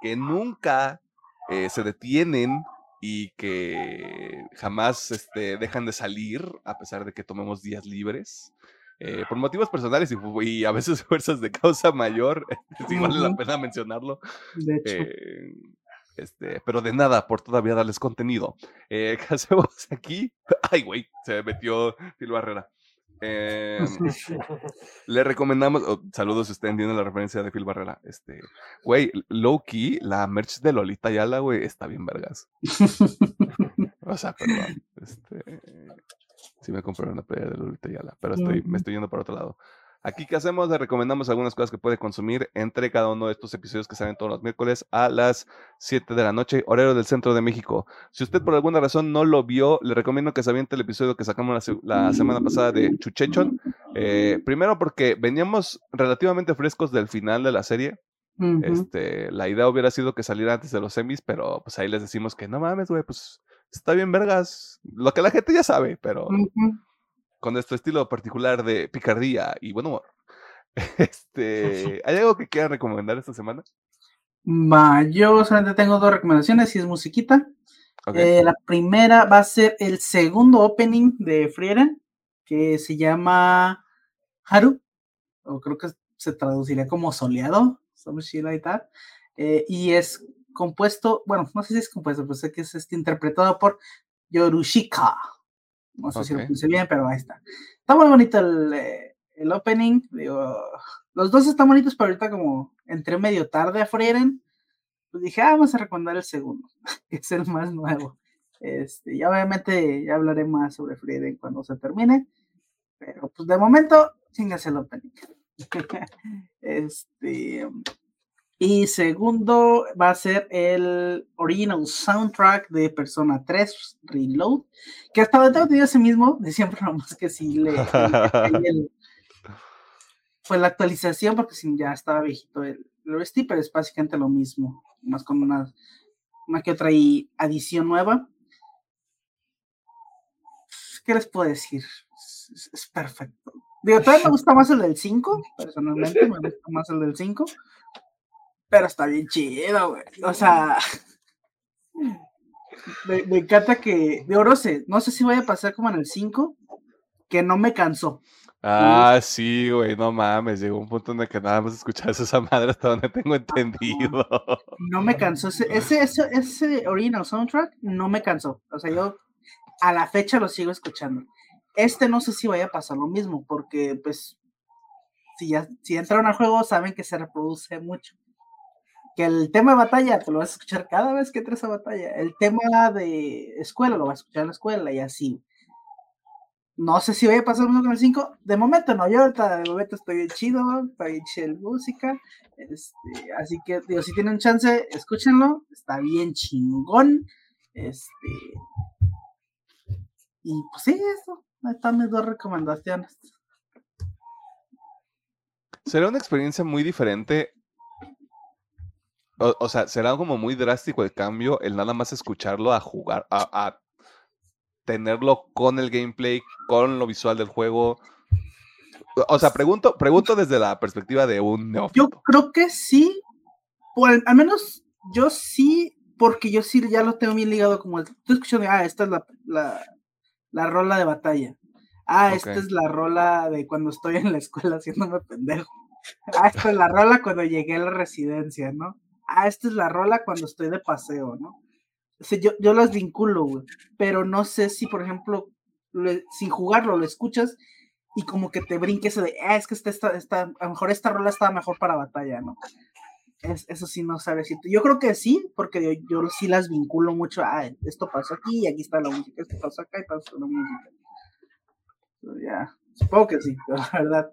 que nunca eh, se detienen y que jamás este, dejan de salir a pesar de que tomemos días libres. eh, por motivos personales y, a veces fuerzas de causa mayor, sí vale la pena mencionarlo. De hecho, Eh, Este, pero de nada por todavía darles contenido. Eh, ¿Qué hacemos aquí? Ay, güey, se metió Phil Barrera. Eh, le recomendamos, oh, saludos si ustedes entienden la referencia de Phil Barrera. Este, güey, low key, la merch de Lolita Yala, güey, está bien vergas. o sea, perdón. Este, sí me compré una playa de Lolita Yala, pero estoy, me estoy yendo para otro lado. Aquí, ¿qué hacemos? Le recomendamos algunas cosas que puede consumir entre cada uno de estos episodios que salen todos los miércoles a las 7 de la noche, horario del centro de México. Si usted por alguna razón no lo vio, le recomiendo que se aviente el episodio que sacamos la, semana pasada de Chuchechon. Eh, primero porque veníamos relativamente frescos del final de la serie. este, la idea hubiera sido que saliera antes de los semis, pero pues ahí les decimos que no mames, güey, pues está bien vergas. Lo que la gente ya sabe, pero con nuestro estilo particular de picardía y buen humor. Este, ¿Hay algo que quieran recomendar esta semana? Va, yo solamente tengo dos recomendaciones y es musiquita. Eh, la primera va a ser el segundo opening de Frieren, que se llama Haru, o creo que se traduciría como soleado, eh, y es compuesto, bueno, no sé si es compuesto, pero sé que es este, interpretado por Yorushika. No sé si lo puse bien, pero ahí está. Está muy bonito el, eh, el opening. Digo, los dos están bonitos, pero ahorita como entré medio tarde a Frieren, pues dije, ah, vamos a recomendar el segundo, que es el más nuevo. Este, y obviamente ya hablaré más sobre Frieren cuando se termine. Pero pues de momento, chingas el opening. este, y segundo va a ser el original soundtrack de Persona 3 Reload, que hasta ahora tengo ese mismo, de siempre nomás que sí le, fue la actualización porque si ya estaba viejito el, el pero es básicamente lo mismo, más con una, una que otra adición nueva. ¿Qué les puedo decir? Es, es perfecto. Digo, todavía me gusta más el del 5, personalmente me gusta más el del 5 pero está bien chido, güey. O sea, me, encanta que, de oro sé, no sé si vaya a pasar como en el 5, que no me cansó. Ah, sí, güey, no mames, llegó un punto en el que nada más escuchas esa madre hasta donde tengo entendido. No me cansó, ese, ese, ese, ese original soundtrack no me cansó. O sea, yo a la fecha lo sigo escuchando. Este no sé si vaya a pasar lo mismo, porque pues si ya si entraron al juego saben que se reproduce mucho que el tema de batalla te lo vas a escuchar cada vez que entres a batalla. El tema de escuela lo vas a escuchar en la escuela y así. No sé si voy a pasar uno con el 5. De momento no, yo ahorita de momento estoy bien chido, estoy bien chido música. Este, así que, digo, si tienen chance, escúchenlo. Está bien chingón. Este. Y pues sí, eso. Están mis dos recomendaciones. Será una experiencia muy diferente o, sea, será como muy drástico el cambio, el nada más escucharlo a jugar, a, tenerlo con el gameplay, con lo visual del juego. O sea, pregunto, pregunto desde la perspectiva de un neófito. Yo creo que sí, al, menos yo sí, porque yo sí ya lo tengo bien ligado como estoy escuchando, ah, esta es la, la, rola de batalla. Ah, esta es la rola de cuando estoy en la escuela haciéndome pendejo. Ah, esta es la rola cuando llegué a la residencia, ¿no? Ah, esta es la rola cuando estoy de paseo, ¿no? Yo, yo las vinculo, pero no sé si, por ejemplo, sin jugarlo, lo escuchas y como que te brinques de, ah, es que esta, esta, a lo mejor esta rola estaba mejor para batalla, ¿no? Es, eso sí no sabe decirte. Yo creo que sí, porque yo, sí las vinculo mucho. Ah, esto pasó aquí y aquí está la música, esto pasó acá y pasó la música. ya, supongo que sí, pero la verdad,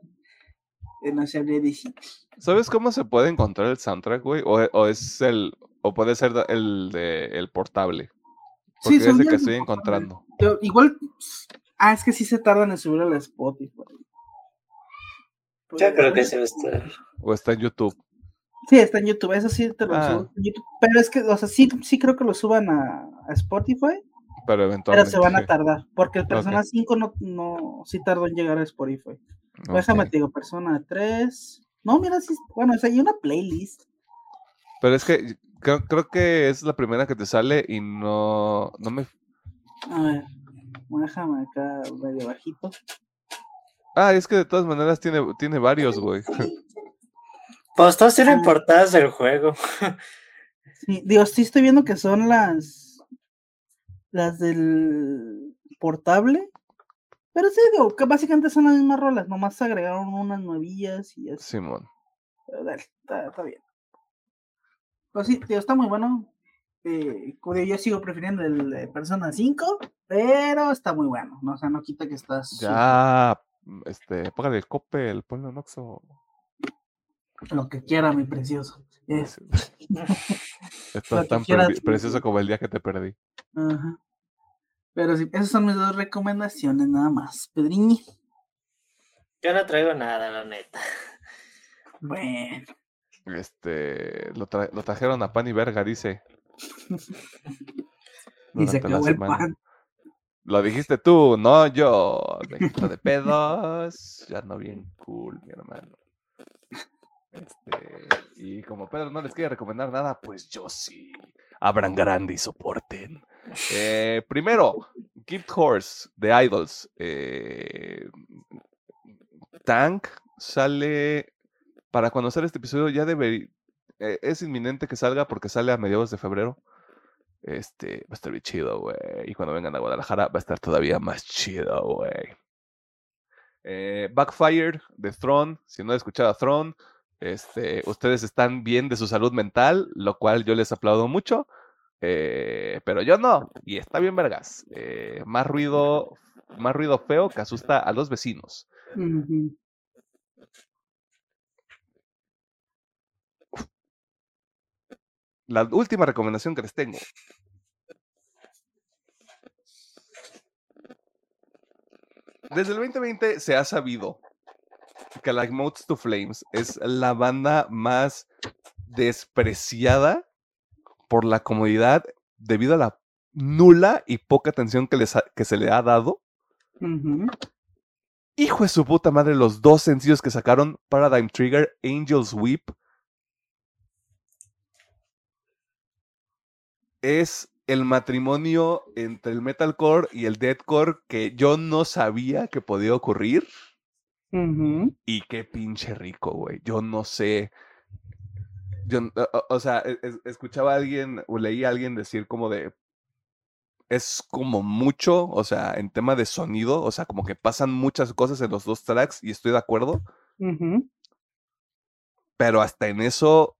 no sabría decir. ¿Sabes cómo se puede encontrar el soundtrack, güey? O, es el, o puede ser el de el portable. Porque sí, es el que estoy encontrando. igual, ah, es que sí se tardan en subir al Spotify. Ya creo que sí va a estar. O está en YouTube. Sí, está en YouTube, eso sí te lo ah. subo Pero es que, o sea, sí, sí creo que lo suban a, Spotify. Pero eventualmente. Pero se van a tardar, porque el Persona 5 no, no, sí tardó en llegar a Spotify. Déjame te digo, Persona 3. No, mira, sí, bueno, es hay una playlist. Pero es que creo, que es la primera que te sale y no, no me... A ver, déjame acá medio bajito. Ah, es que de todas maneras tiene, tiene varios, güey. Pues todos tienen ah. portadas del juego. Sí, digo, sí estoy viendo que son las. Las del portable. Pero sí, digo, que básicamente son las mismas rolas, nomás se agregaron unas nuevillas y así. Simón. Pero dale, está, está bien. Pues sí, tío, está muy bueno. Eh, como digo, yo sigo prefiriendo el de Persona 5, pero está muy bueno. ¿no? O sea, no quita que estás. Ya, este, págale el Coppel, ponlo en Oxxo. Lo que quiera, mi precioso. Es- Lo es que tan precioso como el día que te perdí. Ajá. Pero sí, esas son mis dos recomendaciones, nada más. Pedriñi. Yo no traigo nada, la neta. Bueno. Este, lo, tra- lo trajeron a pan y verga, dice. Y se acabó el pan. Lo dijiste tú, no yo. Me quito de pedos. Ya no bien cool, mi hermano. Este, y como Pedro no les quiere recomendar nada, pues yo sí. Abran grande y soporten. Eh, primero, Gift Horse de Idols. Eh, Tank sale. Para cuando sale este episodio, ya debería. es inminente que salga porque sale a mediados de febrero. Este, va a estar bien chido, güey. Y cuando vengan a Guadalajara va a estar todavía más chido, güey. Eh, Backfire de Throne. Si no han escuchado a Throne, este, ustedes están bien de su salud mental, lo cual yo les aplaudo mucho. Eh, pero yo no. Y está bien, vergas. Eh, más ruido, más ruido feo que asusta a los vecinos. La última recomendación que les tengo. Desde el 2020 se ha sabido que Like Modes to Flames es la banda más despreciada por la comunidad debido a la nula y poca atención que, les ha- que se le ha dado. Hijo de su puta madre, los dos sencillos que sacaron, Paradigm Trigger, Angel's Weep, es el matrimonio entre el metalcore y el deathcore que yo no sabía que podía ocurrir. Y qué pinche rico, güey. Yo no sé. Yo, o, sea, e- es- escuchaba a alguien, o leí a alguien decir como de. Es como mucho, o sea, en tema de sonido, o sea, como que pasan muchas cosas en los dos tracks y estoy de acuerdo, pero hasta en eso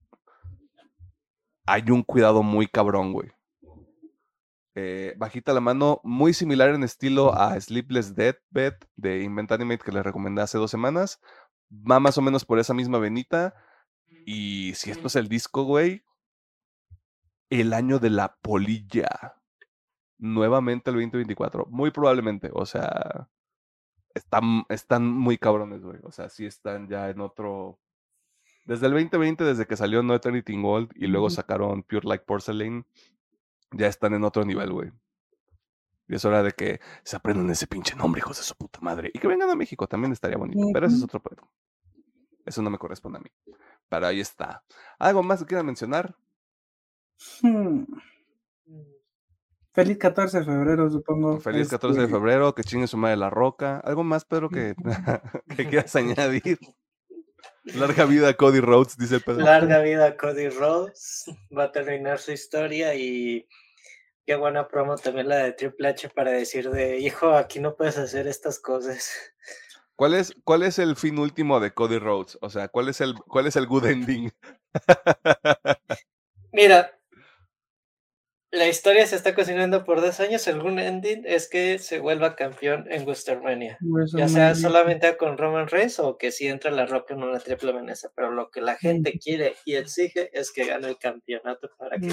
hay un cuidado muy cabrón, güey. Eh, bajita la mano, muy similar en estilo a Sleepless Deathbed de Invent Animate que les recomendé hace dos semanas. Va más o menos por esa misma venita. Y si esto es el disco, güey, el año de la polilla. Nuevamente el 2024. Muy probablemente. O sea, están, están muy cabrones, güey. O sea, sí están ya en otro. Desde el 2020, desde que salió No Eternity in Gold y luego sacaron Pure Like Porcelain, ya están en otro nivel, güey. Y es hora de que se aprendan ese pinche nombre, hijos de su puta madre. Y que vengan a México también estaría bonito. Pero ese es otro pedo. Eso no me corresponde a mí. Pero ahí está. ¿Algo más que quieran mencionar? Hmm. Feliz 14 de febrero, supongo. Feliz 14 de Este, febrero, que chingue su madre la roca. ¿Algo más, Pedro, que, que quieras añadir? Larga vida a Cody Rhodes, dice el Pedro. Larga vida a Cody Rhodes. Va a terminar su historia y qué buena promo también la de Triple H para decir de hijo, aquí no puedes hacer estas cosas. ¿Cuál es, ¿Cuál es el fin último de Cody Rhodes? O sea, ¿cuál es el, cuál es el good ending? Mira, la historia se está cocinando por dos años. El good ending es que se vuelva campeón en Wustermania. Ya sea WrestleMania. solamente con Roman Reigns o que si entra la roca en una triple amenaza. Pero lo que la gente quiere y exige es que gane el campeonato para que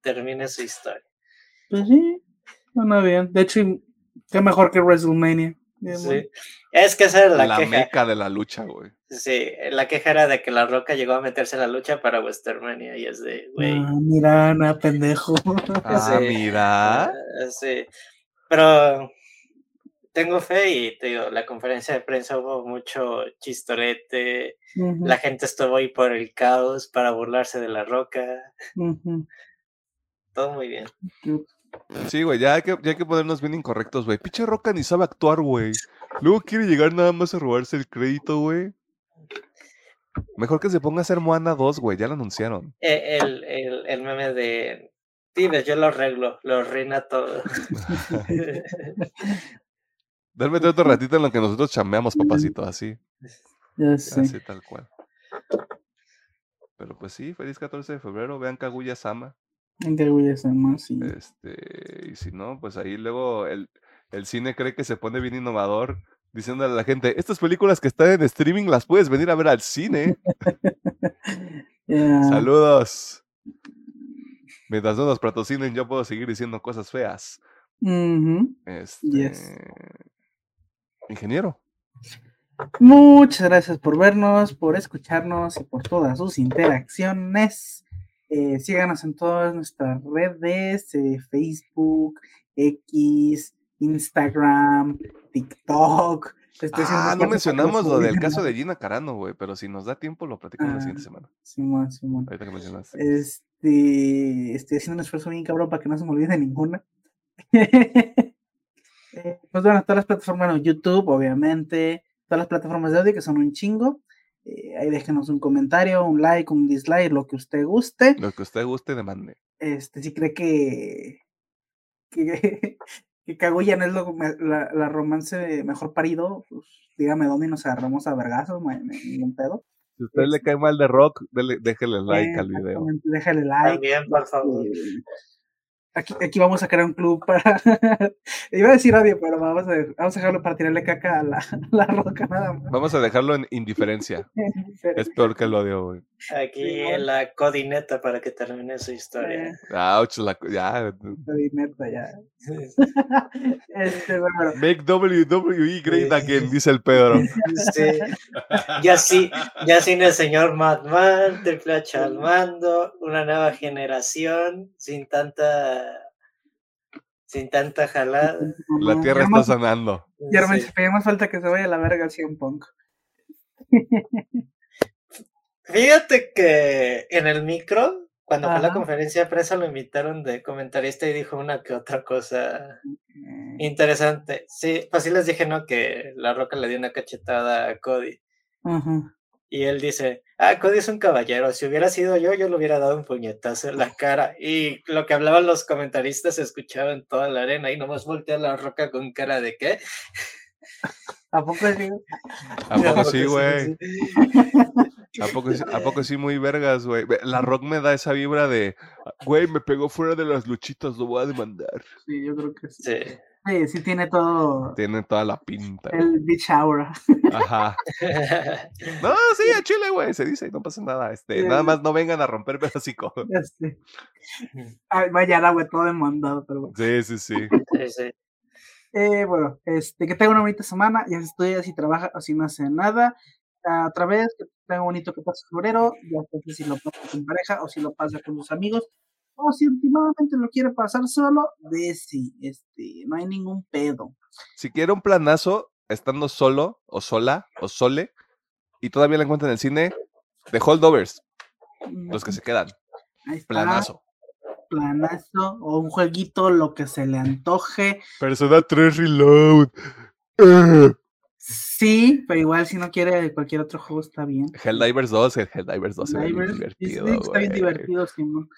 termine su historia. Pues sí, suena bien. De hecho, qué mejor que WrestleMania. Sí. Es que esa era la, La, queja. meca de la lucha, güey. Sí, la queja era de que la roca llegó a meterse en la lucha para Westermania y es de, güey. Ah, mira, nada, pendejo. Ah, Sí. mira. ah, sí. Pero tengo fe y te digo, la conferencia de prensa hubo mucho chistorete. La gente estuvo ahí por el caos para burlarse de la roca. Todo muy bien. Sí, güey, ya hay, que, ya hay que ponernos bien incorrectos, güey. Pinche Roca ni sabe actuar, güey. Luego quiere llegar nada más a robarse el crédito, güey. Mejor que se ponga a hacer Moana 2, güey, ya lo anunciaron. Eh, El, el, el meme de. Tibes, yo lo arreglo, lo reina todo. Dame otro ratito en lo que nosotros chameamos, papacito, así, Ya sé. así tal cual. Pero pues sí, feliz 14 de febrero, vean Kaguya Sama. Más, sí. Este, y si no, pues ahí luego el, el cine cree que se pone bien innovador, diciéndole a la gente, estas películas que están en streaming las puedes venir a ver al cine. Ya. Saludos. Mientras no nos patrocinen, yo puedo seguir diciendo cosas feas. Este, Yes. Ingeniero. Muchas gracias por vernos, por escucharnos y por todas sus interacciones. Eh, síganos en todas nuestras redes, eh, Facebook, X, Instagram, TikTok. Estoy Ah, no mencionamos lo del caso de Gina Carano, güey, pero si nos da tiempo lo platicamos la siguiente Ah. semana. Simón, Simón. Ahorita que mencionaste. Este, estoy haciendo un esfuerzo bien cabrón para que no se me olvide ninguna. Eh, pues bueno, todas las plataformas, bueno, YouTube, obviamente, todas las plataformas de audio que son un chingo. Eh, ahí déjenos un comentario, un like, un dislike, lo que usted guste. Lo que usted guste, demande. Este, si cree que, que, que Kaguya no es lo, la, la romance mejor parido, pues dígame dónde y nos agarramos a vergazos, ningún pedo. Si a usted le cae mal de rock, dele- déjele like Eh, al video. Déjale like. También, por favor. Aquí, aquí vamos a crear un club para. Iba a decir radio, pero vamos a, vamos a dejarlo para tirarle caca a la, a la roca nada más. Vamos a dejarlo en indiferencia. Es peor que el odio, güey. Aquí en la codineta para que termine su Eh, historia. Ouch, la ya. Estoy neta, ya. Este, bueno, Make WWE great again, dice el Pedro. Sí. Ya sí, ya sin el señor Madman, Triple H al mando, una nueva generación, sin tanta sin tanta jalada. La tierra ya está más- sanando. Ya no me Sí. más falta que se vaya a la verga el 100 Punk. Fíjate que en el micro, cuando fue la Ajá. conferencia de prensa, lo invitaron de comentarista y dijo una que otra cosa interesante. Sí, pues sí les dije, ¿no? Que La Roca le dio una cachetada a Cody. ajá. Y él dice, ah, Cody es un caballero, si hubiera sido yo, yo le hubiera dado un puñetazo en la cara. Y lo que hablaban los comentaristas se escuchaba en toda la arena y nomás voltea la roca con cara de qué. ¿A poco sí? ¿A poco sí, güey? ¿A poco, sí- ¿A poco sí muy vergas, güey? La rock me da esa vibra de, güey, me pegó fuera de las luchitas, lo voy a demandar. Sí, yo creo que sí. Sí. Sí, sí tiene todo Tiene toda la pinta. güey. el beach aura. Ajá. No, sí, a Chile, güey, se dice, no pasa nada. Este, Sí. nada más no vengan a romper. Ay, vaya el agua todo demandado, pero bueno. Sí, sí, sí. Sí, sí. Eh, bueno, este, que tenga una bonita semana, ya si estudia, si trabaja o si no hace nada. Otra vez, que tenga un bonito que pase febrero, ya sé si lo pasa con pareja o si lo pasa con sus amigos, o si últimamente lo quiere pasar solo, de sí, este, no hay ningún pedo. Si quiere un planazo, estando solo, o sola, o sole, y todavía la encuentran en el cine, de holdovers, los que se quedan. Ahí está, Planazo. planazo, o un jueguito, lo que se le antoje. Persona 3 Reload. Eh. Sí, pero igual si no quiere cualquier otro juego está bien. Helldivers 2, el Helldivers 2 se ve bien Divers, sí, divertido, sí, está bien divertido, Simón.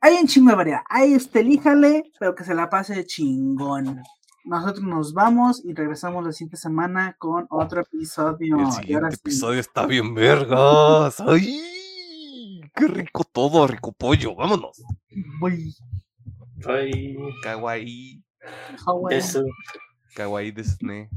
Hay un chingo de variedad. Ahí usted elíjale, pero que se la pase chingón. Nosotros nos vamos y regresamos la siguiente semana con otro episodio. El Y ahora siguiente sí, episodio está bien vergas. ¡Ay! ¡Qué rico todo! ¡Rico pollo! ¡Vámonos! voy. Ay, Kawaii. Hawaii. eso. Kawaii Disney.